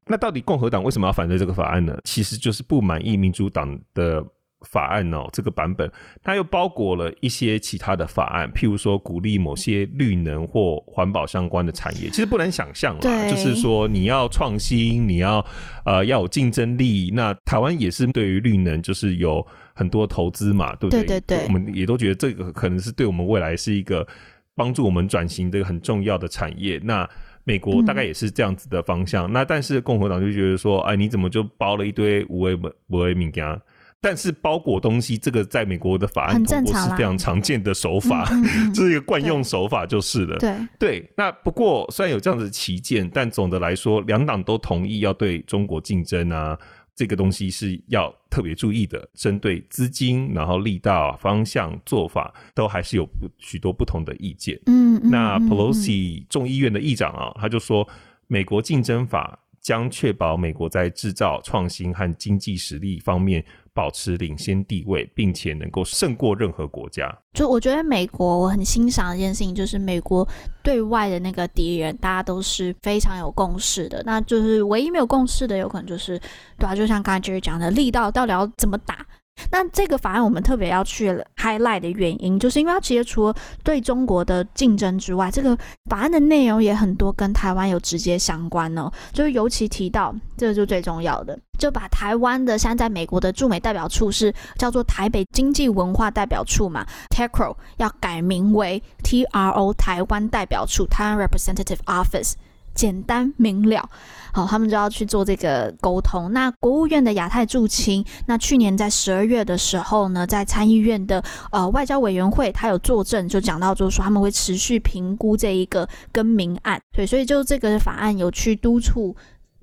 那到底共和党为什么要反对这个法案呢？其实就是不满意民主党的法案哦，这个版本它又包裹了一些其他的法案，譬如说鼓励某些绿能或环保相关的产业。其实不难想象啦，就是说你要创新，你要呃要有竞争力。那台湾也是对于绿能就是有很多投资嘛，对不对？对对对，我们也都觉得这个可能是对我们未来是一个帮助我们转型的很重要的产业。那美国大概也是这样子的方向，嗯、那但是共和党就觉得说，哎，你怎么就包了一堆无为无为物件？但是包裹东西，这个在美国的法案通过是非常常见的手法，*laughs* 这是一个惯用手法就是了。对对，那不过虽然有这样子的歧见，但总的来说，两党都同意要对中国竞争啊。这个东西是要特别注意的，针对资金，然后力道、方向、做法，都还是有许多不同的意见。嗯，那 Pelosi 众议院的议长啊，他就说，美国竞争法将确保美国在制造、创新和经济实力方面。保持领先地位，并且能够胜过任何国家。就我觉得美国，我很欣赏一件事情，就是美国对外的那个敌人，大家都是非常有共识的。那就是唯一没有共识的，有可能就是对啊，就像刚才 Jerry 讲的，力道到底要怎么打。那这个法案我们特别要去 highlight 的原因，就是因为它其实除了对中国的竞争之外，这个法案的内容也很多跟台湾有直接相关哦。就是尤其提到，这个就最重要的，就把台湾的现在美国的驻美代表处是叫做台北经济文化代表处嘛，TACRO 要改名为 TRO 台湾代表处，台湾 Representative Office。简单明了。好，他们就要去做这个沟通。那国务院的亚太驻青，那去年在十二月的时候呢，在参议院的呃外交委员会，他有作证，就讲到就是说他们会持续评估这一个更名案。对，所以就这个法案有去督促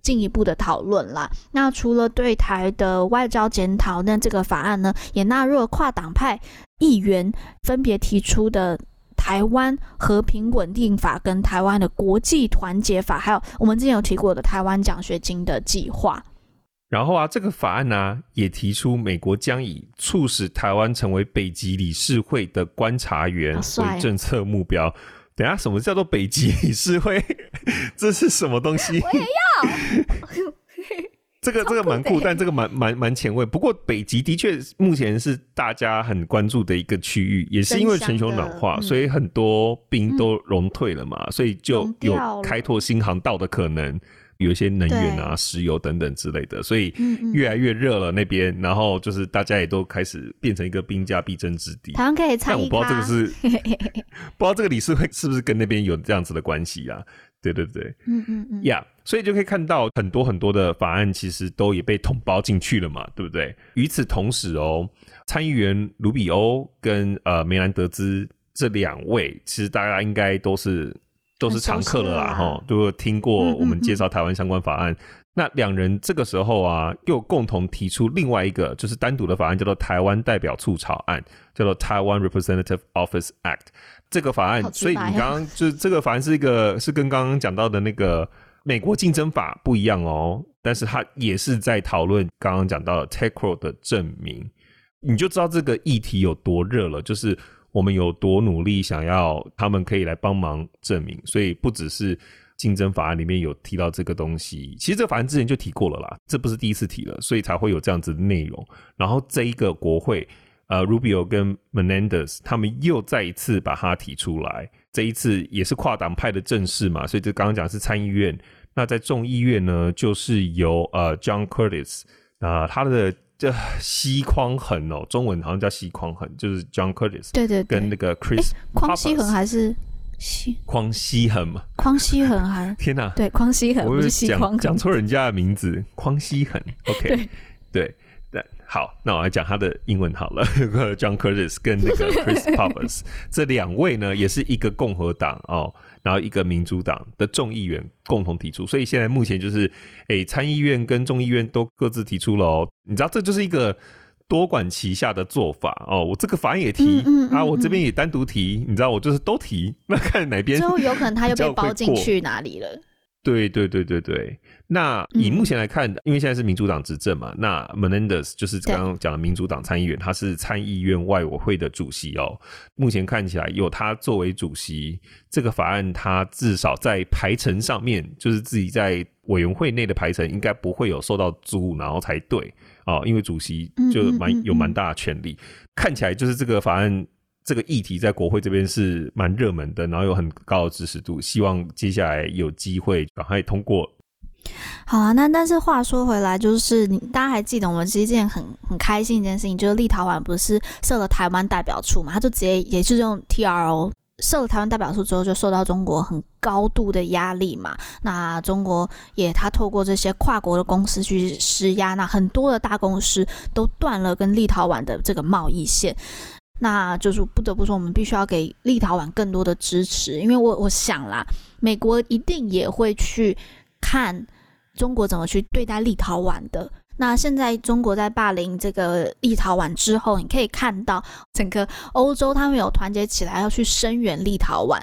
进一步的讨论啦。那除了对台的外交检讨，那这个法案呢，也纳入了跨党派议员分别提出的。台湾和平稳定法跟台湾的国际团结法，还有我们之前有提过的台湾奖学金的计划。然后啊，这个法案呢、啊、也提出，美国将以促使台湾成为北极理事会的观察员为政策目标。啊、等下，什么叫做北极理事会？*laughs* 这是什么东西？我也要。*laughs* 这个这个蛮酷，但这个蛮蛮蛮前卫。不过北极的确目前是大家很关注的一个区域，也是因为全球暖化，所以很多冰都融退了嘛，嗯、所以就有开拓新航道的可能，有一些能源啊、石油等等之类的，所以越来越热了那边，然后就是大家也都开始变成一个兵家必争之地。台湾可以参与，但我不知道这个是 *laughs* 不知道这个理事会是不是跟那边有这样子的关系啊？对对对，嗯嗯嗯，呀，所以就可以看到很多很多的法案其实都也被统包进去了嘛，对不对？与此同时哦，参议员卢比欧跟呃梅兰德兹这两位，其实大家应该都是都是常客了啦，哈，都有听过我们介绍台湾相关法案。嗯嗯嗯，那两人这个时候啊，又共同提出另外一个就是单独的法案，叫做台湾代表处草案，叫做台湾 Representative Office Act。这个法案，所以你刚刚就这个法案是一个是跟刚刚讲到的那个美国竞争法不一样哦，但是它也是在讨论刚刚讲到的 TACRO 的证明，你就知道这个议题有多热了，就是我们有多努力想要他们可以来帮忙证明，所以不只是竞争法案里面有提到这个东西，其实这个法案之前就提过了啦，这不是第一次提了，所以才会有这样子的内容，然后这一个国会。呃，Rubio 跟 Menendez 他们又再一次把它提出来，这一次也是跨党派的正式嘛，所以这刚刚讲是参议院，那在众议院呢，就是由呃 John Curtis 啊、呃，他的这西匡衡哦，中文好像叫西匡衡，就是 John Curtis，对对，对，跟那个 Chris 匡西衡还是西匡西衡嘛？匡西衡还 *laughs* 天哪，对，匡西衡，我是讲讲错人家的名字，匡西衡，*laughs* OK，对。对好，那我来讲他的英文好了。*laughs* John Curtis 跟那个 *laughs* Chris p o p p e r s 这两位呢，也是一个共和党哦，然后一个民主党的众议员共同提出。所以现在目前就是，诶，参议院跟众议院都各自提出了哦。你知道，这就是一个多管齐下的做法哦。我这个法案也提、嗯嗯嗯、啊，我这边也单独提。你知道，我就是都提，那看哪边最后有可能他又被包进去哪里了。对对对对对，那以目前来看，嗯、因为现在是民主党执政嘛，那 Menendez 就是刚刚讲的民主党参议员，他是参议院外委会的主席哦。目前看起来有他作为主席，这个法案他至少在排程上面，就是自己在委员会内的排程，应该不会有受到阻挠才对哦，因为主席就蛮有蛮大的权力，看起来就是这个法案。这个议题在国会这边是蛮热门的，然后有很高的支持度，希望接下来有机会赶快通过。好啊，那但是话说回来，就是大家还记得我们其实一件很很开心一件事情，就是立陶宛不是设了台湾代表处嘛？他就直接也是用 TRO 设了台湾代表处之后，就受到中国很高度的压力嘛。那中国也他透过这些跨国的公司去施压，那很多的大公司都断了跟立陶宛的这个贸易线。那就是不得不说，我们必须要给立陶宛更多的支持，因为我我想啦，美国一定也会去看中国怎么去对待立陶宛的。那现在中国在霸凌这个立陶宛之后，你可以看到整个欧洲他们有团结起来要去声援立陶宛。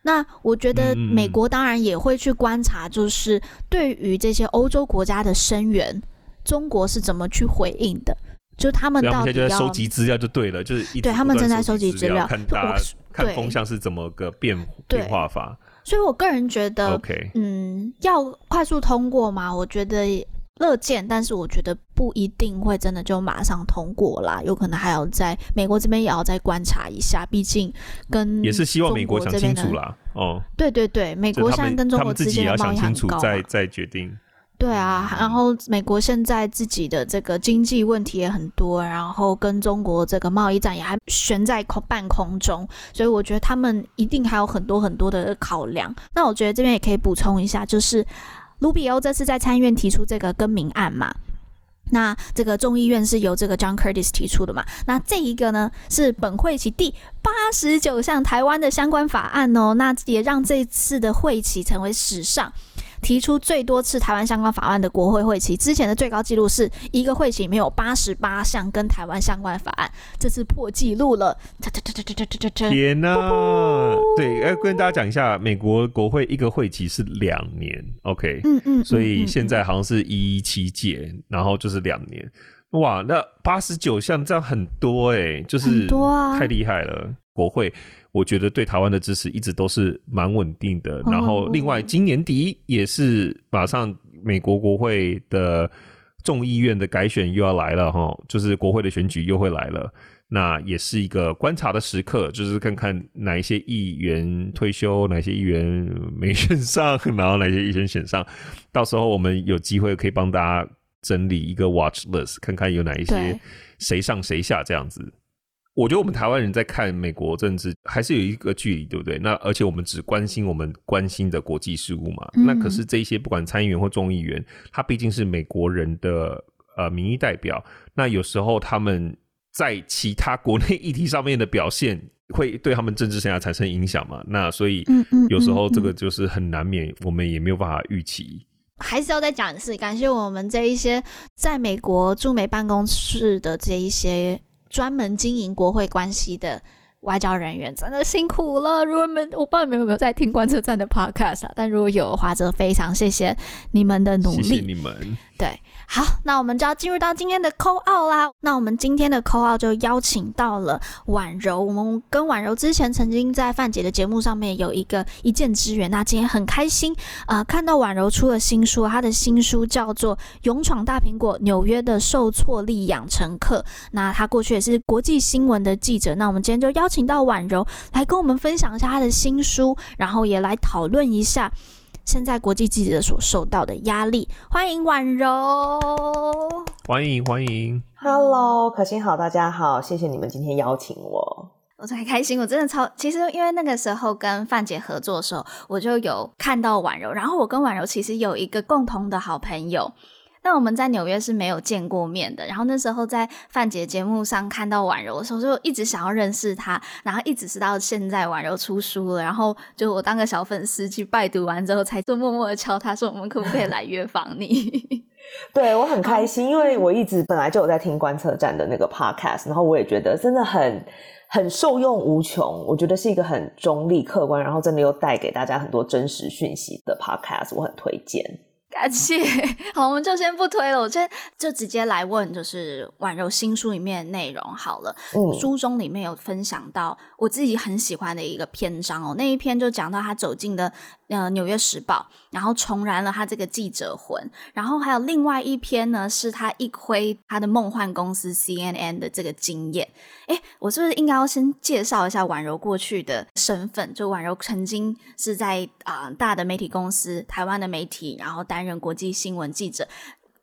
那我觉得美国当然也会去观察，就是对于这些欧洲国家的声援，中国是怎么去回应的。就他们到底就在收集资料就对了，就是对他们正在收集资料，看大家看风向是怎么个变变化法。所以我个人觉得，OK，嗯，要快速通过嘛，我觉得乐见，但是我觉得不一定会真的就马上通过啦，有可能还要在美国这边也要再观察一下，毕竟跟也是希望美国想清楚啦。哦，对对对，美国现在跟中国之间的贸易很高，再再决定。对啊，然后美国现在自己的这个经济问题也很多，然后跟中国这个贸易战也还悬在空半空中，所以我觉得他们一定还有很多很多的考量。那我觉得这边也可以补充一下，就是卢比欧这次在参议院提出这个更名案嘛，那这个众议院是由这个 John Curtis 提出的嘛，那这一个呢是本会期第八十九项台湾的相关法案哦，那也让这次的会期成为史上。提出最多次台湾相关法案的国会会期，之前的最高纪录是一个会期没有八十八项跟台湾相关的法案，这次破纪录了。*laughs* 天哪、啊！对，要跟大家讲一下，美国国会一个会期是两年，OK？嗯嗯，所以现在好像是一七届，然后就是两年。哇，那八十九项这样很多哎、欸，就是多啊，太厉害了，国会。我觉得对台湾的支持一直都是蛮稳定的。然后，另外今年底也是马上美国国会的众议院的改选又要来了哈，就是国会的选举又会来了。那也是一个观察的时刻，就是看看哪一些议员退休，哪些议员没选上，然后哪些议员选上。到时候我们有机会可以帮大家整理一个 watch list，看看有哪一些谁上谁下这样子。我觉得我们台湾人在看美国政治还是有一个距离，对不对？那而且我们只关心我们关心的国际事务嘛。嗯、那可是这些不管参议员或众议员，他毕竟是美国人的呃民意代表。那有时候他们在其他国内议题上面的表现，会对他们政治生涯产生影响嘛？那所以有时候这个就是很难免，我们也没有办法预期。还是要再讲一次，感谢我们这一些在美国驻美办公室的这一些。专门经营国会关系的外交人员真的辛苦了。如果你们，我不知道你们有没有在听观测站的 Podcast，但如果有的话，就非常谢谢你们的努力。谢谢你们。对。好，那我们就要进入到今天的 call out 啦。那我们今天的 call out 就邀请到了婉柔。我们跟婉柔之前曾经在范姐的节目上面有一个一箭之缘。那今天很开心啊、看到婉柔出了新书，她的新书叫做《勇闯大苹果：纽约的受挫力养成课》。那她过去也是国际新闻的记者。那我们今天就邀请到婉柔来跟我们分享一下她的新书，然后也来讨论一下。现在国际记者所受到的压力，欢迎婉柔，欢迎欢迎，Hello，可心好，大家好，谢谢你们今天邀请我，我才开心，我真的超，其实因为那个时候跟范姐合作的时候，我就有看到婉柔，然后我跟婉柔其实有一个共同的好朋友。那我们在纽约是没有见过面的，然后那时候在范姐节目上看到婉柔的时候，就一直想要认识她，然后一直是到现在婉柔出书了，然后就我当个小粉丝去拜读完之后，才就默默的敲她说，我们可不可以来约访你？*laughs* 对，我很开心，因为我一直本来就有在听观测站的那个 podcast，然后我也觉得真的很很受用无穷，我觉得是一个很中立客观，然后真的又带给大家很多真实讯息的 podcast，我很推荐。感谢，好，我们就先不推了，我先就直接来问，就是婉柔新书里面的内容好了。嗯，书中里面有分享到我自己很喜欢的一个篇章哦，那一篇就讲到他走进的。呃，《纽约时报》，然后重燃了他这个记者魂。然后还有另外一篇呢，是他一窥他的梦幻公司 CNN 的这个经验。哎，我是不是应该要先介绍一下婉柔过去的身份？就婉柔曾经是在啊、大的媒体公司，台湾的媒体，然后担任国际新闻记者。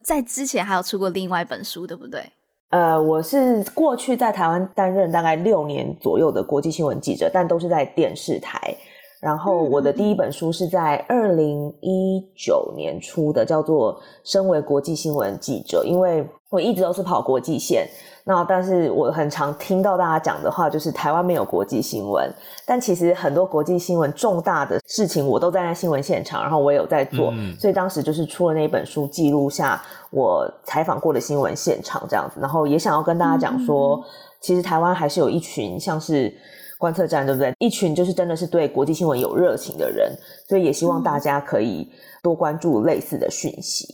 在之前还有出过另外一本书，对不对？呃，我是过去在台湾担任大概六年左右的国际新闻记者，但都是在电视台。然后我的第一本书是在二零一九年出的，叫做《身为国际新闻记者》，因为我一直都是跑国际线。那但是我很常听到大家讲的话，就是台湾没有国际新闻。但其实很多国际新闻重大的事情，我都站在新闻现场，然后我也有在做。嗯。所以当时就是出了那本书，记录下我采访过的新闻现场这样子。然后也想要跟大家讲说，其实台湾还是有一群像是。观测站对不对？一群就是真的是对国际新闻有热情的人，所以也希望大家可以多关注类似的讯息。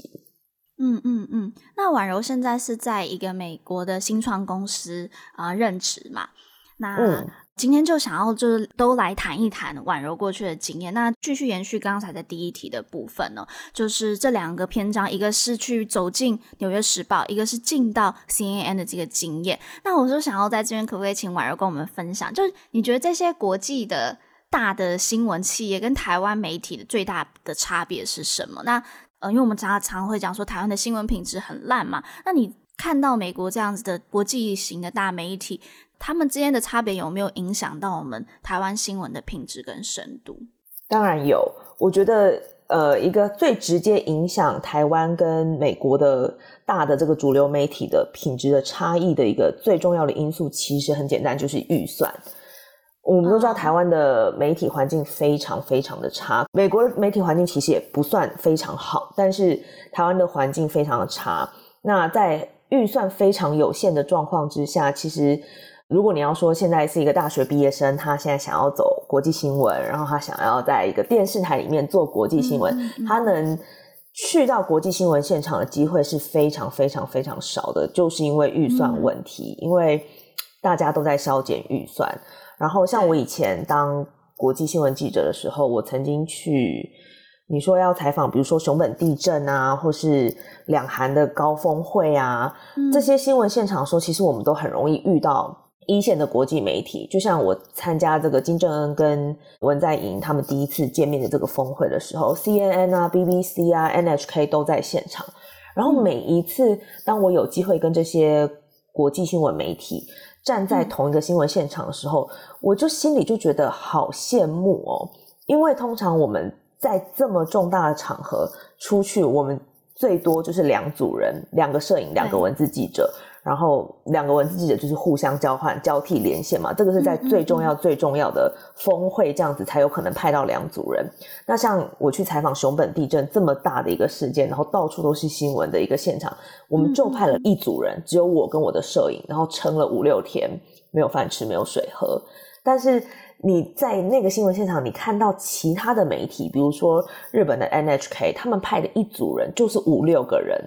嗯嗯嗯。那婉柔现在是在一个美国的新创公司啊、呃、任职嘛？那。嗯今天就想要就是都来谈一谈婉柔过去的经验。那继续延续刚才的第一题的部分呢，就是这两个篇章，一个是去走进《纽约时报》，一个是进到 CNN 的这个经验。那我就想要在这边，可不可以请婉柔跟我们分享？就是你觉得这些国际的大的新闻企业跟台湾媒体的最大的差别是什么？那呃，因为我们常常会讲说台湾的新闻品质很烂嘛，那你看到美国这样子的国际型的大媒体，他们之间的差别有没有影响到我们台湾新闻的品质跟深度？当然有，我觉得。呃，一个最直接影响台湾跟美国的大的这个主流媒体的品质的差异的一个最重要的因素，其实很简单，就是预算。我们都知道台湾的媒体环境非常非常的差，美国的媒体环境其实也不算非常好，但是台湾的环境非常的差。那在预算非常有限的状况之下，其实。如果你要说现在是一个大学毕业生，他现在想要走国际新闻，然后他想要在一个电视台里面做国际新闻，嗯嗯、他能去到国际新闻现场的机会是非常非常非常少的，就是因为预算问题，嗯、因为大家都在削减预算。然后像我以前当国际新闻记者的时候，我曾经去，你说要采访，比如说熊本地震啊，或是两韩的高峰会啊，嗯、这些新闻现场的时候，其实我们都很容易遇到。一线的国际媒体，就像我参加这个金正恩跟文在寅他们第一次见面的这个峰会的时候，CNN 啊、BBC 啊、NHK 都在现场。然后每一次当我有机会跟这些国际新闻媒体站在同一个新闻现场的时候，我就心里就觉得好羡慕哦，因为通常我们在这么重大的场合出去，我们最多就是两组人，两个摄影，两个文字记者。然后两个文字记者就是互相交换、交替连线嘛，这个是在最重要、最重要的峰会这样子才有可能派到两组人。那像我去采访熊本地震这么大的一个事件，然后到处都是新闻的一个现场，我们就派了一组人，只有我跟我的摄影，然后撑了五六天，没有饭吃，没有水喝。但是你在那个新闻现场，你看到其他的媒体，比如说日本的 NHK，他们派的一组人就是五六个人。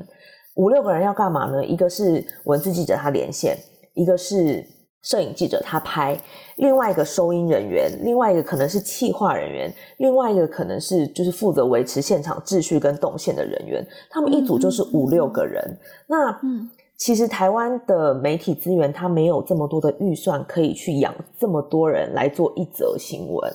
五六个人要干嘛呢？一个是文字记者他连线，一个是摄影记者他拍，另外一个收音人员，另外一个可能是企划人员，另外一个可能是就是负责维持现场秩序跟动线的人员。他们一组就是五六个人。嗯、那嗯，其实台湾的媒体资源，它没有这么多的预算可以去养这么多人来做一则新闻。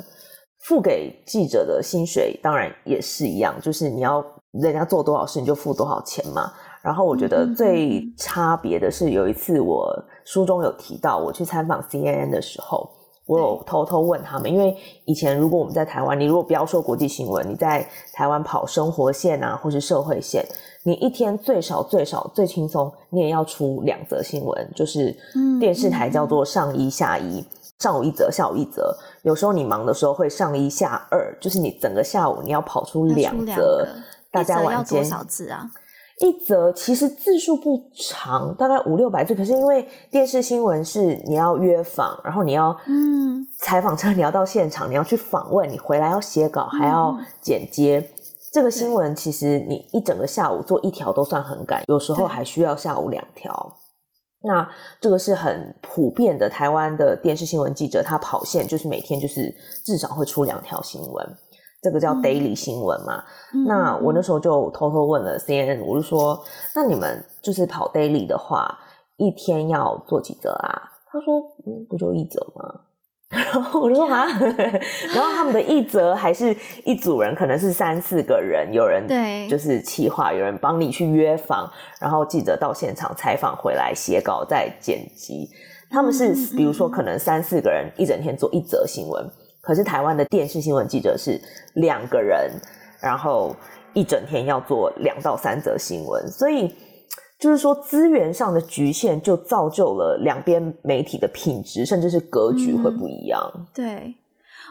付给记者的薪水当然也是一样，就是你要人家做多少事，你就付多少钱嘛。然后我觉得最差别的是，有一次我书中有提到，我去参访 CNN 的时候，我有偷偷问他们，因为以前如果我们在台湾，你如果不要说国际新闻，你在台湾跑生活线啊，或是社会线，你一天最少最少最轻松，你也要出两则新闻，就是电视台叫做上一下一，上午一则，下午一则，有时候你忙的时候会上一下二，就是你整个下午你要跑出两则，大家晚间要多少字啊？一则其实字数不长，大概五六百字。可是因为电视新闻是你要约访，然后你要嗯采访车，你要到现场，你要去访问，你回来要写稿，还要剪接。嗯、这个新闻其实你一整个下午做一条都算很赶，有时候还需要下午两条。那这个是很普遍的，台湾的电视新闻记者他跑线就是每天就是至少会出两条新闻。这个叫 daily 新闻嘛？嗯、那我那时候就偷偷问了 CNN，我就说：“那你们就是跑 daily 的话，一天要做几则啊？”他说：“嗯，不就一则吗？” *laughs* 然后我就说：*laughs* “啊。”然后他们的一则还是一组人，可能是三四个人，有人对，就是企划，有人帮你去约访，然后记者到现场采访回来写稿再剪辑。他们是比如说可能三四个人一整天做一则新闻。可是台湾的电视新闻记者是两个人，然后一整天要做两到三则新闻，所以就是说资源上的局限就造就了两边媒体的品质甚至是格局会不一样。嗯、对。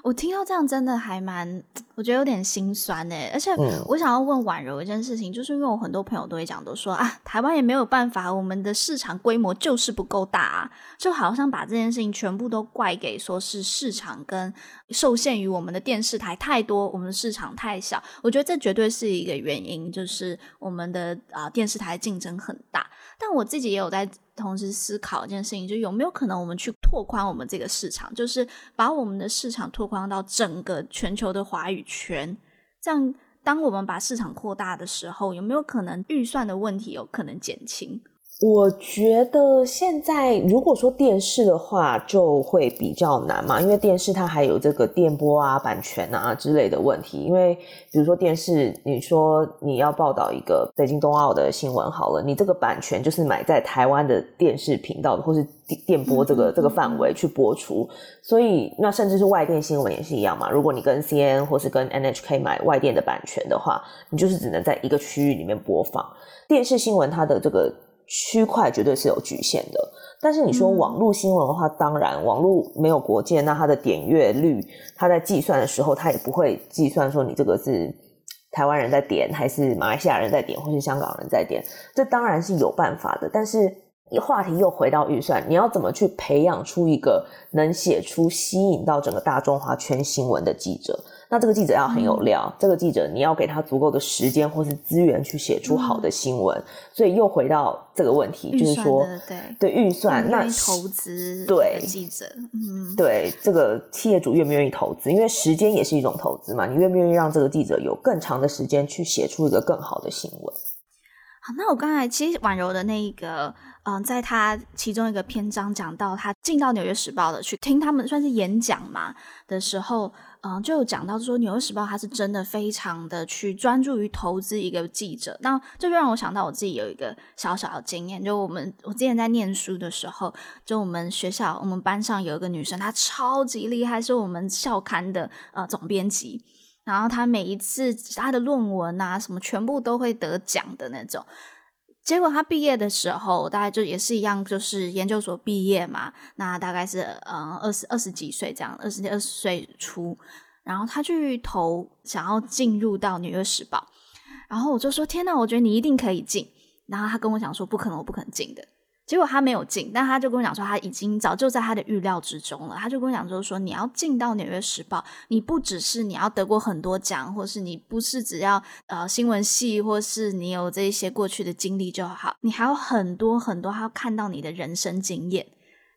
我听到这样真的还蛮，我觉得有点心酸哎。而且我想要问婉柔一件事情，就是因为我很多朋友都会讲，都说啊，台湾也没有办法，我们的市场规模就是不够大啊，就好像把这件事情全部都怪给说是市场跟受限于我们的电视台太多，我们的市场太小。我觉得这绝对是一个原因，就是我们的啊电视台竞争很大。但我自己也有在。同时思考一件事情，就有没有可能我们去拓宽我们这个市场，就是把我们的市场拓宽到整个全球的华语圈。这样，当我们把市场扩大的时候，有没有可能预算的问题有可能减轻？我觉得现在如果说电视的话，就会比较难嘛，因为电视它还有这个电波啊、版权啊之类的问题。因为比如说电视，你说你要报道一个北京冬奥的新闻好了，你这个版权就是买在台湾的电视频道或是电波这个这个范围去播出，所以那甚至是外电新闻也是一样嘛。如果你跟 CNN 或是跟 NHK 买外电的版权的话，你就是只能在一个区域里面播放电视新闻，它的这个。区块绝对是有局限的，但是你说网络新闻的话，嗯、当然网络没有国界，那它的点阅率，它在计算的时候，它也不会计算说你这个是台湾人在点，还是马来西亚人在点，或是香港人在点，这当然是有办法的。但是话题又回到预算，你要怎么去培养出一个能写出吸引到整个大中华圈新闻的记者？那这个记者要很有料，嗯、这个记者你要给他足够的时间或是资源去写出好的新闻，嗯、所以又回到这个问题，就是说，对对预算，那投资对记者，嗯，对这个企业主愿不愿意投资？因为时间也是一种投资嘛，你愿不愿意让这个记者有更长的时间去写出一个更好的新闻？好，那我刚才其实婉柔的那一个，嗯，在他其中一个篇章讲到他进到《纽约时报》的去听他们算是演讲嘛的时候。嗯，就有讲到说，《纽约时报》它是真的非常的去专注于投资一个记者，那这就让我想到我自己有一个小小的经验，就我们我之前在念书的时候，就我们学校我们班上有一个女生，她超级厉害，是我们校刊的呃总编辑，然后她每一次她的论文啊什么全部都会得奖的那种。结果他毕业的时候，大概就也是一样，就是研究所毕业嘛。那大概是呃二十二十几岁这样，二十二十岁出。然后他去投，想要进入到《纽约时报》。然后我就说：“天呐，我觉得你一定可以进。”然后他跟我讲说：“不可能，我不可能进的。”结果他没有进，但他就跟我讲说：“他已经早就在他的预料之中了。”他就跟我讲说：“说你要进到《纽约时报》，你不只是你要得过很多奖，或是你不是只要呃新闻系，或是你有这些过去的经历就好，你还有很多很多，他要看到你的人生经验。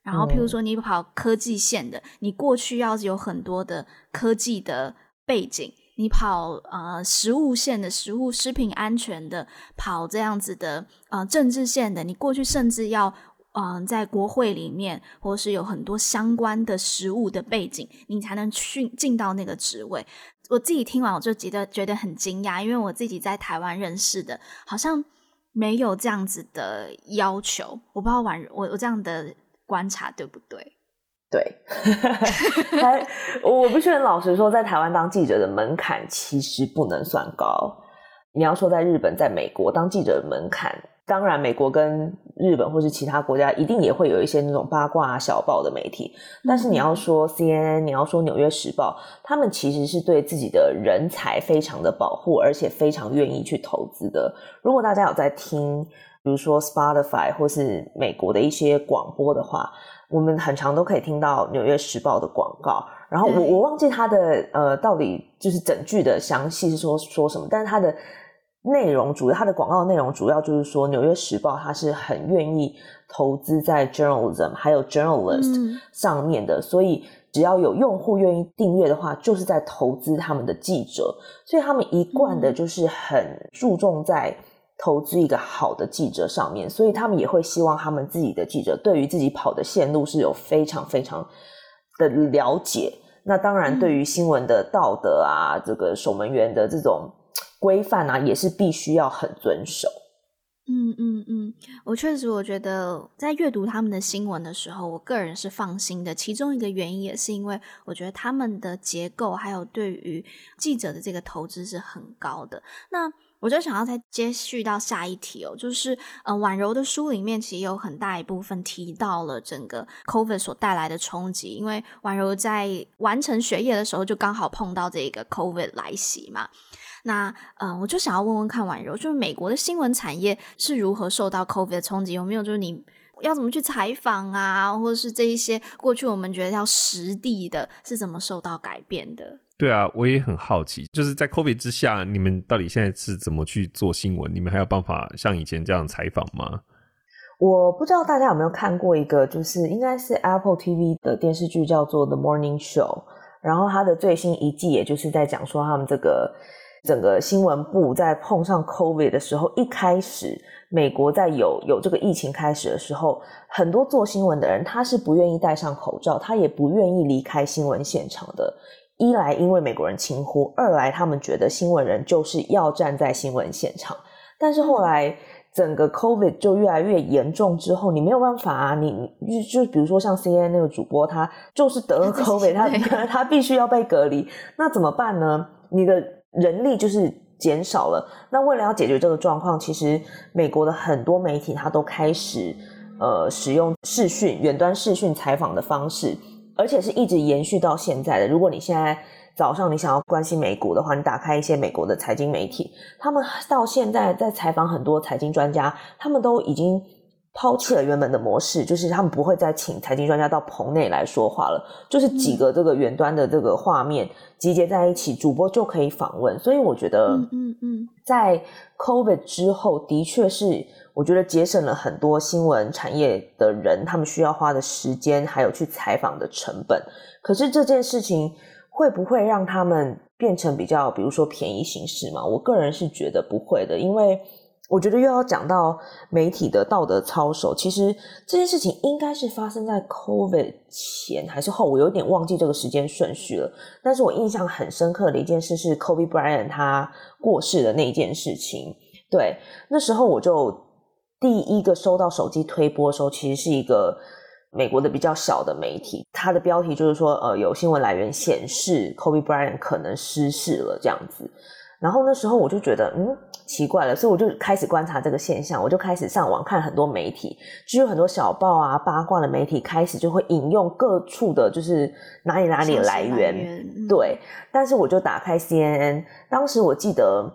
然后，譬如说你跑科技线的，你过去要有很多的科技的背景；你跑呃食物线的，食物食品安全的，跑这样子的呃政治线的，你过去甚至要。嗯，在国会里面，或是有很多相关的实务的背景，你才能去进到那个职位。我自己听完，我就觉得觉得很惊讶，因为我自己在台湾认识的，好像没有这样子的要求。我不知道婉，我我这样的观察对不对？对，*laughs* 我必须很老实说，在台湾当记者的门槛其实不能算高。你要说在日本、在美国当记者的门槛。当然，美国跟日本或是其他国家一定也会有一些那种八卦小报的媒体，但是你要说 CNN，你要说纽约时报，他们其实是对自己的人才非常的保护，而且非常愿意去投资的。如果大家有在听，比如说 Spotify 或是美国的一些广播的话，我们很常都可以听到纽约时报的广告。然后我我忘记它的呃到底就是整句的详细是说说什么，但是他的。内容主要，它的广告内容主要就是说，《纽约时报》它是很愿意投资在 journalism 还有 journalist 上面的，嗯、所以只要有用户愿意订阅的话，就是在投资他们的记者，所以他们一贯的就是很注重在投资一个好的记者上面，所以他们也会希望他们自己的记者对于自己跑的线路是有非常非常的了解。那当然，对于新闻的道德啊，嗯、这个守门员的这种。规范啊，也是必须要很遵守。嗯嗯嗯，我确实我觉得在阅读他们的新闻的时候，我个人是放心的。其中一个原因也是因为我觉得他们的结构还有对于记者的这个投资是很高的。那我就想要再接续到下一题哦，就是呃，婉柔的书里面其实有很大一部分提到了整个 COVID 所带来的冲击，因为婉柔在完成学业的时候就刚好碰到这个 COVID 来袭嘛。那呃，我就想要问问看婉柔，就是美国的新闻产业是如何受到 COVID 的冲击？有没有就是你要怎么去采访啊，或者是这一些过去我们觉得要实地的，是怎么受到改变的？对啊，我也很好奇，就是在 COVID 之下，你们到底现在是怎么去做新闻？你们还有办法像以前这样采访吗？我不知道大家有没有看过一个，就是应该是 Apple TV 的电视剧，叫做《The Morning Show》，然后它的最新一季，也就是在讲说他们这个。整个新闻部在碰上 COVID 的时候，一开始美国在有有这个疫情开始的时候，很多做新闻的人他是不愿意戴上口罩，他也不愿意离开新闻现场的。一来因为美国人轻忽，二来他们觉得新闻人就是要站在新闻现场。但是后来整个 COVID 就越来越严重之后，你没有办法啊，你你就就比如说像 CNN 那个主播，他就是得了 COVID，他 *laughs* 他必须要被隔离，那怎么办呢？你的人力就是减少了。那为了要解决这个状况，其实美国的很多媒体他都开始呃使用视讯、远端视讯采访的方式。而且是一直延续到现在的。如果你现在早上你想要关心美股的话，你打开一些美国的财经媒体，他们到现在在采访很多财经专家，他们都已经抛弃了原本的模式，就是他们不会再请财经专家到棚内来说话了，就是几个这个远端的这个画面集结在一起，主播就可以访问。所以我觉得，嗯嗯，在 COVID 之后，的确是。我觉得节省了很多新闻产业的人，他们需要花的时间，还有去采访的成本。可是这件事情会不会让他们变成比较，比如说便宜行事嘛？我个人是觉得不会的，因为我觉得又要讲到媒体的道德操守。其实这件事情应该是发生在 COVID 前还是后，我有点忘记这个时间顺序了。但是我印象很深刻的一件事是 Kobe Bryant 他过世的那件事情。对，那时候我就。第一个收到手机推播的时候，其实是一个美国的比较小的媒体，它的标题就是说，呃，有新闻来源显示 Kobe Bryant 可能失事了这样子。然后那时候我就觉得，嗯，奇怪了，所以我就开始观察这个现象，我就开始上网看很多媒体，就有很多小报啊、八卦的媒体开始就会引用各处的，就是哪里哪里的来源，来源嗯、对。但是我就打开 CNN，当时我记得。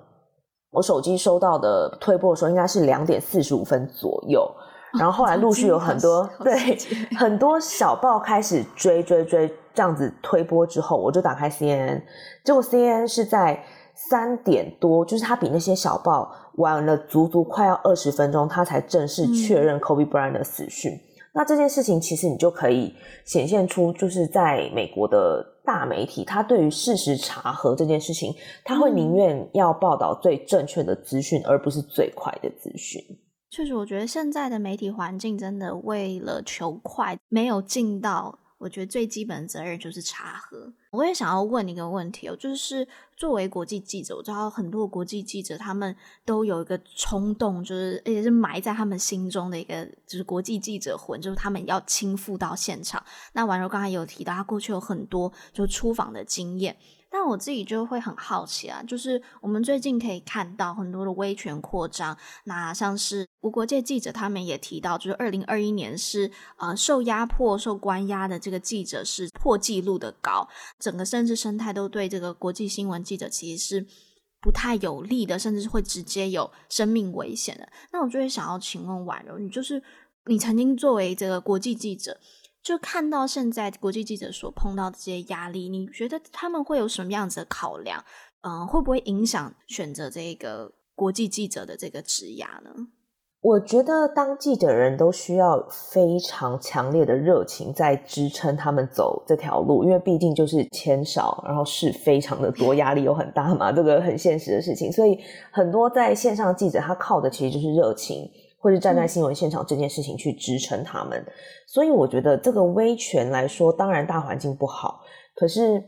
我手机收到的推播的时候，应该是两点四十五分左右，然后后来陆续有很多对很多小报开始追追追这样子推播之后，我就打开 CNN，结果 CNN 是在三点多，就是他比那些小报晚了足足快要二十分钟，他才正式确认 Kobe Bryant 的死讯。嗯那这件事情其实你就可以显现出，就是在美国的大媒体，他对于事实查核这件事情，他会宁愿要报道最正确的资讯，而不是最快的资讯。确实，我觉得现在的媒体环境真的为了求快，没有尽到。我觉得最基本的责任就是查核。我也想要问你一个问题哦，就是作为国际记者，我知道很多国际记者他们都有一个冲动，就是而且是埋在他们心中的一个，就是国际记者魂，就是他们要亲赴到现场。那婉柔刚才有提到，他过去有很多就出访的经验。但我自己就会很好奇啊，就是我们最近可以看到很多的威权扩张，那像是无国界记者他们也提到，就是二零二一年是呃受压迫、受关押的这个记者是破纪录的高，整个政治生态都对这个国际新闻记者其实是不太有利的，甚至是会直接有生命危险的。那我就会想要请问婉柔，你就是你曾经作为这个国际记者。就看到现在国际记者所碰到的这些压力，你觉得他们会有什么样子的考量？嗯、会不会影响选择这个国际记者的这个职涯呢？我觉得当记者人都需要非常强烈的热情在支撑他们走这条路，因为毕竟就是钱少，然后事非常的多，压力又很大嘛，这个很现实的事情。所以很多在线上记者，他靠的其实就是热情。或是站在新闻现场这件事情去支撑他们，所以我觉得这个威权来说，当然大环境不好，可是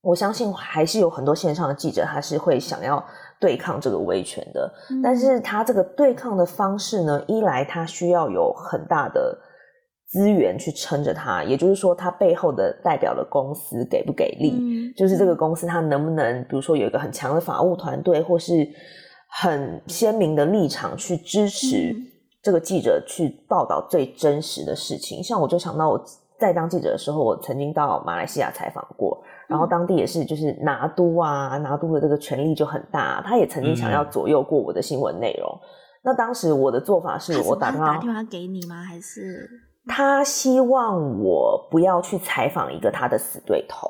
我相信还是有很多线上的记者，他是会想要对抗这个威权的。但是他这个对抗的方式呢，一来他需要有很大的资源去撑着他，也就是说，他背后的代表的公司给不给力，就是这个公司他能不能，比如说有一个很强的法务团队，或是。很鲜明的立场去支持这个记者去报道最真实的事情。像我就想到我在当记者的时候，我曾经到马来西亚采访过，然后当地也是就是拿督啊，拿督的这个权力就很大，他也曾经想要左右过我的新闻内容。那当时我的做法是我打电话打电话给你吗？还是他希望我不要去采访一个他的死对头？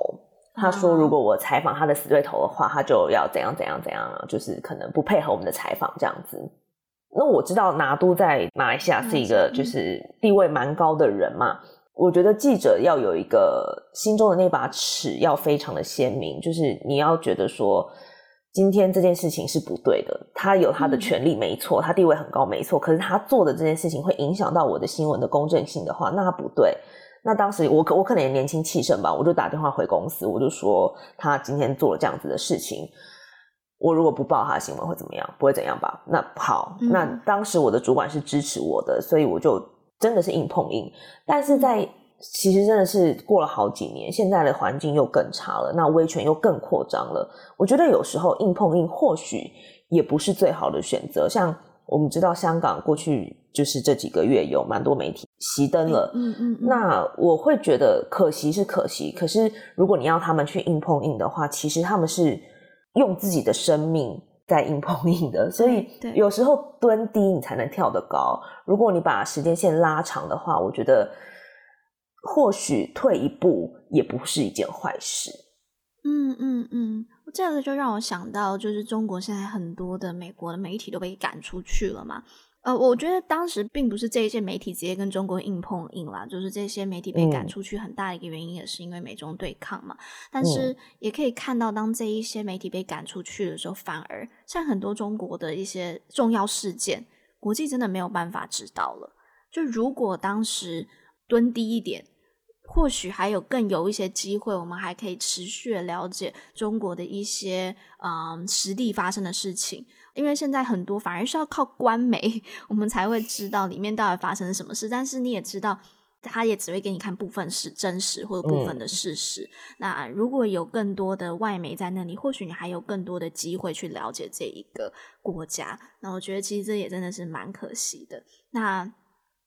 他说：“如果我采访他的死对头的话，他就要怎样怎样怎样，就是可能不配合我们的采访这样子。那我知道拿督在马来西亚是一个就是地位蛮高的人嘛。我觉得记者要有一个心中的那把尺要非常的鲜明，就是你要觉得说，今天这件事情是不对的，他有他的权利没错，他地位很高没错，可是他做的这件事情会影响到我的新闻的公正性的话，那他不对。那当时我可我可能也年轻气盛吧，我就打电话回公司，我就说他今天做了这样子的事情，我如果不报他的新闻会怎么样？不会怎样吧？那好，那当时我的主管是支持我的，所以我就真的是硬碰硬。但是在其实真的是过了好几年，现在的环境又更差了，那威权又更扩张了。我觉得有时候硬碰硬或许也不是最好的选择。像我们知道，香港过去就是这几个月有蛮多媒体熄灯了，嗯嗯，嗯，那我会觉得可惜是可惜。可是如果你要他们去硬碰硬的话，其实他们是用自己的生命在硬碰硬的。所以有时候蹲低你才能跳得高。如果你把时间线拉长的话，我觉得。或许退一步也不是一件坏事。嗯嗯嗯，这个就让我想到，就是中国现在很多的美国的媒体都被赶出去了嘛。呃，我觉得当时并不是这些媒体直接跟中国硬碰硬啦，就是这些媒体被赶出去很大的一个原因也是因为美中对抗嘛。但是也可以看到，当这一些媒体被赶出去的时候，反而像很多中国的一些重要事件，国际真的没有办法知道了。就如果当时蹲低一点。或许还有更有一些机会，我们还可以持续的了解中国的一些嗯实地发生的事情。因为现在很多反而是要靠官媒，我们才会知道里面到底发生了什么事。但是你也知道，他也只会给你看部分是真实或者部分的事实。嗯。那如果有更多的外媒在那里，或许你还有更多的机会去了解这一个国家。那我觉得其实这也真的是蛮可惜的。那。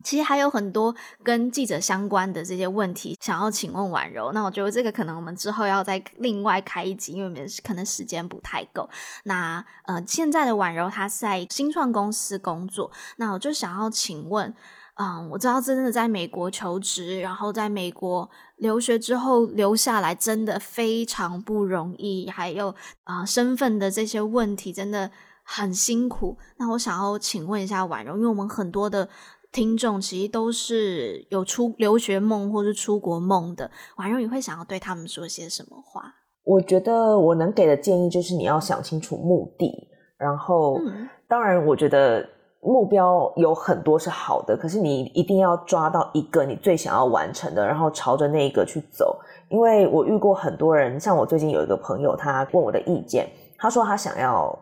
其实还有很多跟记者相关的这些问题，想要请问婉柔。那我觉得这个可能我们之后要再另外开一集，因为可能时间不太够。那呃，现在的婉柔她在新创公司工作，那我就想要请问，嗯，我知道真的在美国求职，然后在美国留学之后留下来，真的非常不容易，还有啊、身份的这些问题真的很辛苦。那我想要请问一下婉柔，因为我们很多的。听众其实都是有出留学梦或是出国梦的，婉柔你会想要对他们说些什么话？我觉得我能给的建议就是你要想清楚目的，然后，嗯、当然我觉得目标有很多是好的，可是你一定要抓到一个你最想要完成的，然后朝着那一个去走。因为我遇过很多人，像我最近有一个朋友，他问我的意见，他说他想要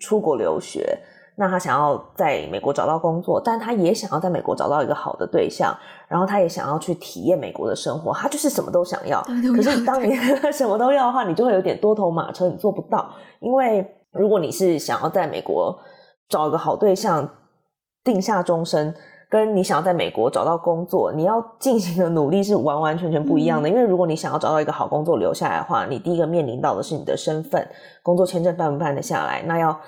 出国留学。那他想要在美国找到工作，但他也想要在美国找到一个好的对象，然后他也想要去体验美国的生活，他就是什么都想要。可是当你 *laughs* 什么都要的话，你就会有点多头马车，你做不到。因为如果你是想要在美国找一个好对象，定下终身，跟你想要在美国找到工作，你要进行的努力是完完全全不一样的。嗯。因为如果你想要找到一个好工作留下来的话，你第一个面临到的是你的身份，工作签证办不办得下来，那要。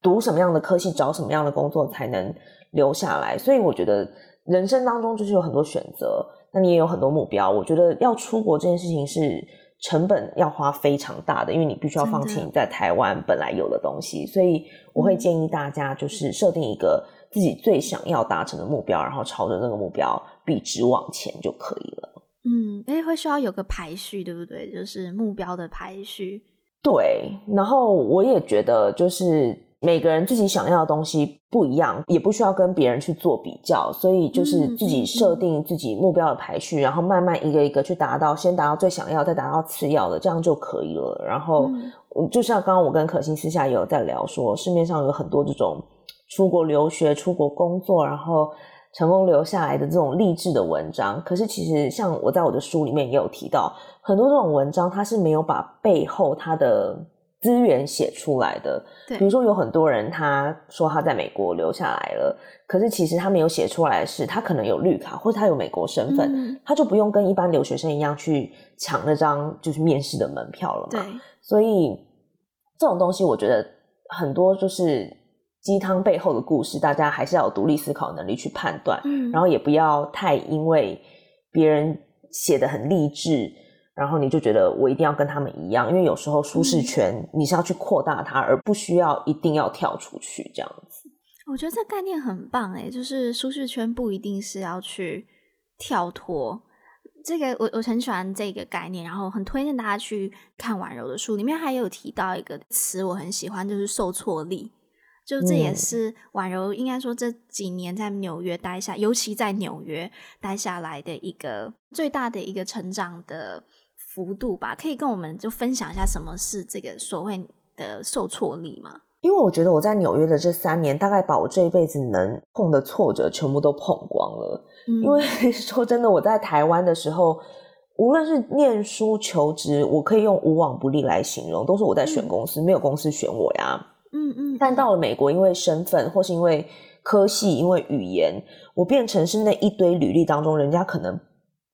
读什么样的科系，找什么样的工作才能留下来？所以我觉得人生当中就是有很多选择，那你也有很多目标。我觉得要出国这件事情是成本要花非常大的，因为你必须要放弃你在台湾本来有的东西。所以我会建议大家就是设定一个自己最想要达成的目标，然后朝着那个目标笔直往前就可以了。嗯，因为会需要有个排序，对不对？就是目标的排序。对，然后我也觉得就是。每个人自己想要的东西不一样，也不需要跟别人去做比较，所以就是自己设定自己目标的排序，然后慢慢一个一个去达到，先达到最想要，再达到次要的，这样就可以了。然后，就像刚刚我跟可心私下也有在聊说，市面上有很多这种出国留学、出国工作，然后成功留下来的这种励志的文章。可是其实像我在我的书里面也有提到，很多这种文章它是没有把背后它的。资源写出来的，比如说有很多人他说他在美国留下来了，可是其实他没有写出来的是他可能有绿卡或者他有美国身份，嗯，他就不用跟一般留学生一样去抢那张就是面试的门票了嘛。对，所以这种东西我觉得很多就是鸡汤背后的故事，大家还是要有独立思考能力去判断，嗯，然后也不要太因为别人写的很励志。然后你就觉得我一定要跟他们一样，因为有时候舒适圈你是要去扩大它，而不需要一定要跳出去这样子。我觉得这概念很棒诶，就是舒适圈不一定是要去跳脱。这个我我很喜欢这个概念，然后很推荐大家去看婉柔的书，里面还有提到一个词我很喜欢，就是受挫力。就这也是婉柔应该说这几年在纽约待下，尤其在纽约待下来的一个最大的一个成长的幅度吧。可以跟我们就分享一下什么是这个所谓的受挫力吗？因为我觉得我在纽约的这三年，大概把我这一辈子能碰的挫折全部都碰光了。嗯、因为 *laughs* 说真的，我在台湾的时候，无论是念书、求职，我可以用无往不利来形容，都是我在选公司，嗯、没有公司选我呀。嗯嗯。但到了美国，因为身份，或是因为科系，因为语言，我变成是那一堆履历当中，人家可能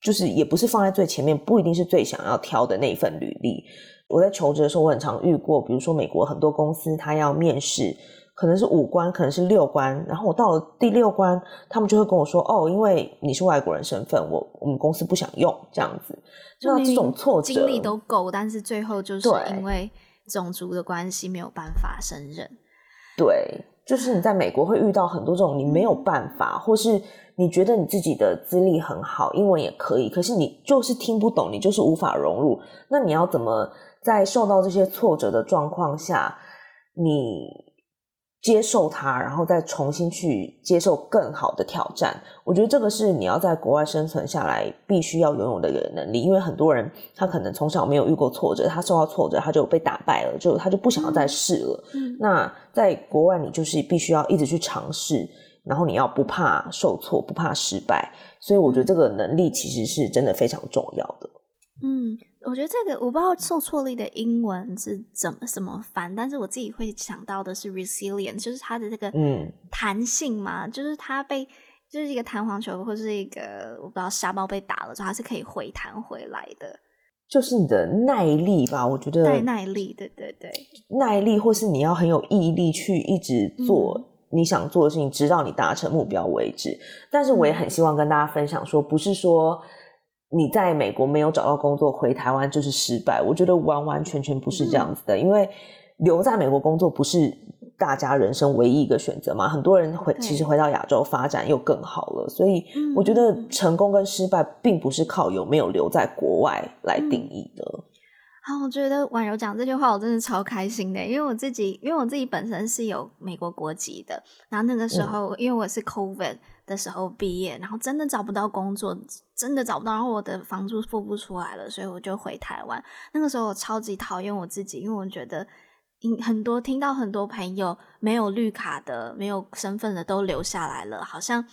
就是也不是放在最前面，不一定是最想要挑的那一份履历。我在求职的时候，我很常遇过，比如说美国很多公司，他要面试，可能是五关，可能是六关，然后我到了第六关，他们就会跟我说：“哦，因为你是外国人身份，我我们公司不想用这样子。”就这种挫折，经历都够，但是最后就是因为种族的关系没有办法胜任。对，就是你在美国会遇到很多这种你没有办法，或是你觉得你自己的资历很好，英文也可以，可是你就是听不懂，你就是无法融入，那你要怎么？在受到这些挫折的状况下，你接受它，然后再重新去接受更好的挑战。我觉得这个是你要在国外生存下来必须要拥有的一个能力。因为很多人他可能从小没有遇过挫折，他受到挫折他就被打败了，就他就不想要再试了。嗯。那在国外，你就是必须要一直去尝试，然后你要不怕受挫，不怕失败。所以我觉得这个能力其实是真的非常重要的。嗯。我觉得这个我不知道受挫力的英文是怎么怎么翻，但是我自己会想到的是 resilient，就是它的这个嗯弹性嘛，嗯、就是它被就是一个弹簧球或是一个我不知道沙包被打了之后，它是可以回弹回来的，就是你的耐力吧？我觉得耐耐力，对对对，耐力或是你要很有毅力去一直做你想做的事情，嗯、直到你达成目标为止。但是我也很希望跟大家分享说，不是说。你在美国没有找到工作，回台湾就是失败。我觉得完完全全不是这样子的，嗯、因为留在美国工作不是大家人生唯一一个选择嘛。很多人回其实回到亚洲发展又更好了，所以我觉得成功跟失败并不是靠有没有留在国外来定义的。嗯、好，我觉得婉柔讲这句话我真的超开心的，因为我自己因为我自己本身是有美国国籍的，然后那个时候、嗯、因为我是 COVID 的时候毕业，然后真的找不到工作。真的找不到，然后我的房租付不出来了，所以我就回台湾。那个时候我超级讨厌我自己，因为我觉得，很多听到很多朋友没有绿卡的、没有身份的都留下来了，好像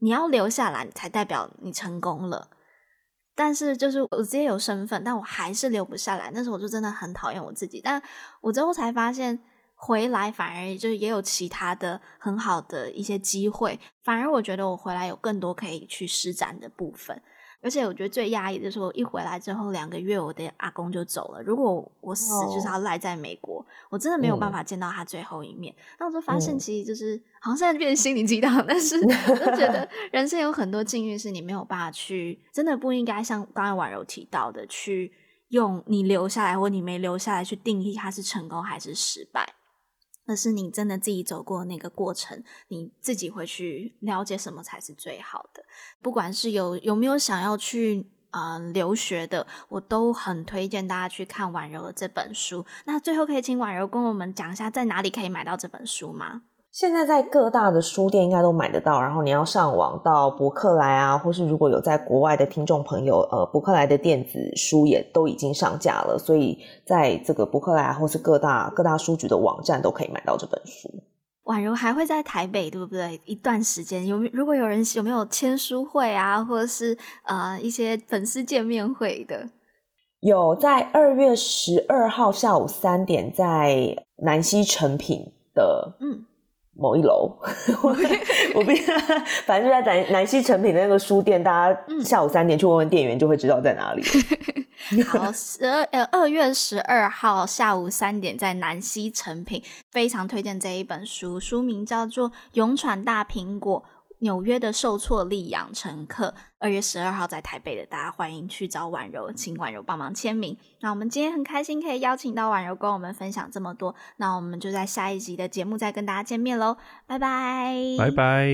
你要留下来才代表你成功了。但是就是我直接有身份，但我还是留不下来。那时候我就真的很讨厌我自己，但我之后才发现。回来反而就是也有其他的很好的一些机会，反而我觉得我回来有更多可以去施展的部分，而且我觉得最压抑的是我一回来之后两个月我的阿公就走了，如果我死就是要赖在美国，我真的没有办法见到他最后一面。那、嗯、我就发现其实就是好像现在变成心灵鸡汤，但是我就觉得 *laughs* 人生有很多境遇是你没有办法去，真的不应该像刚才婉柔提到的去用你留下来或你没留下来去定义他是成功还是失败。可是你真的自己走过那个过程，你自己会去了解什么才是最好的。不管是有有没有想要去嗯、留学的，我都很推荐大家去看婉柔的这本书。那最后可以请婉柔跟我们讲一下，在哪里可以买到这本书吗？现在在各大的书店应该都买得到，然后你要上网到博客来啊，或是如果有在国外的听众朋友，呃，博客来的电子书也都已经上架了，所以在这个博客来或是各大各大书局的网站都可以买到这本书。婉柔还会在台北，对不对？一段时间有，如果有人有没有签书会啊，或者是呃一些粉丝见面会的？有，在二月十二号下午三点，在南溪成品的嗯。某一楼，*laughs* 我我必 *laughs* 反正就在南南西成品的那个书店，大家下午三点去问问店员，就会知道在哪里。*laughs* 好，十二呃二月十二号下午三点在南西成品，非常推荐这一本书，书名叫做《勇闯大苹果》。纽约的受挫力养乘客，二月十二号在台北的，大家欢迎去找婉柔，请婉柔帮忙签名。那我们今天很开心可以邀请到婉柔跟我们分享这么多，那我们就在下一集的节目再跟大家见面喽，拜拜，拜拜。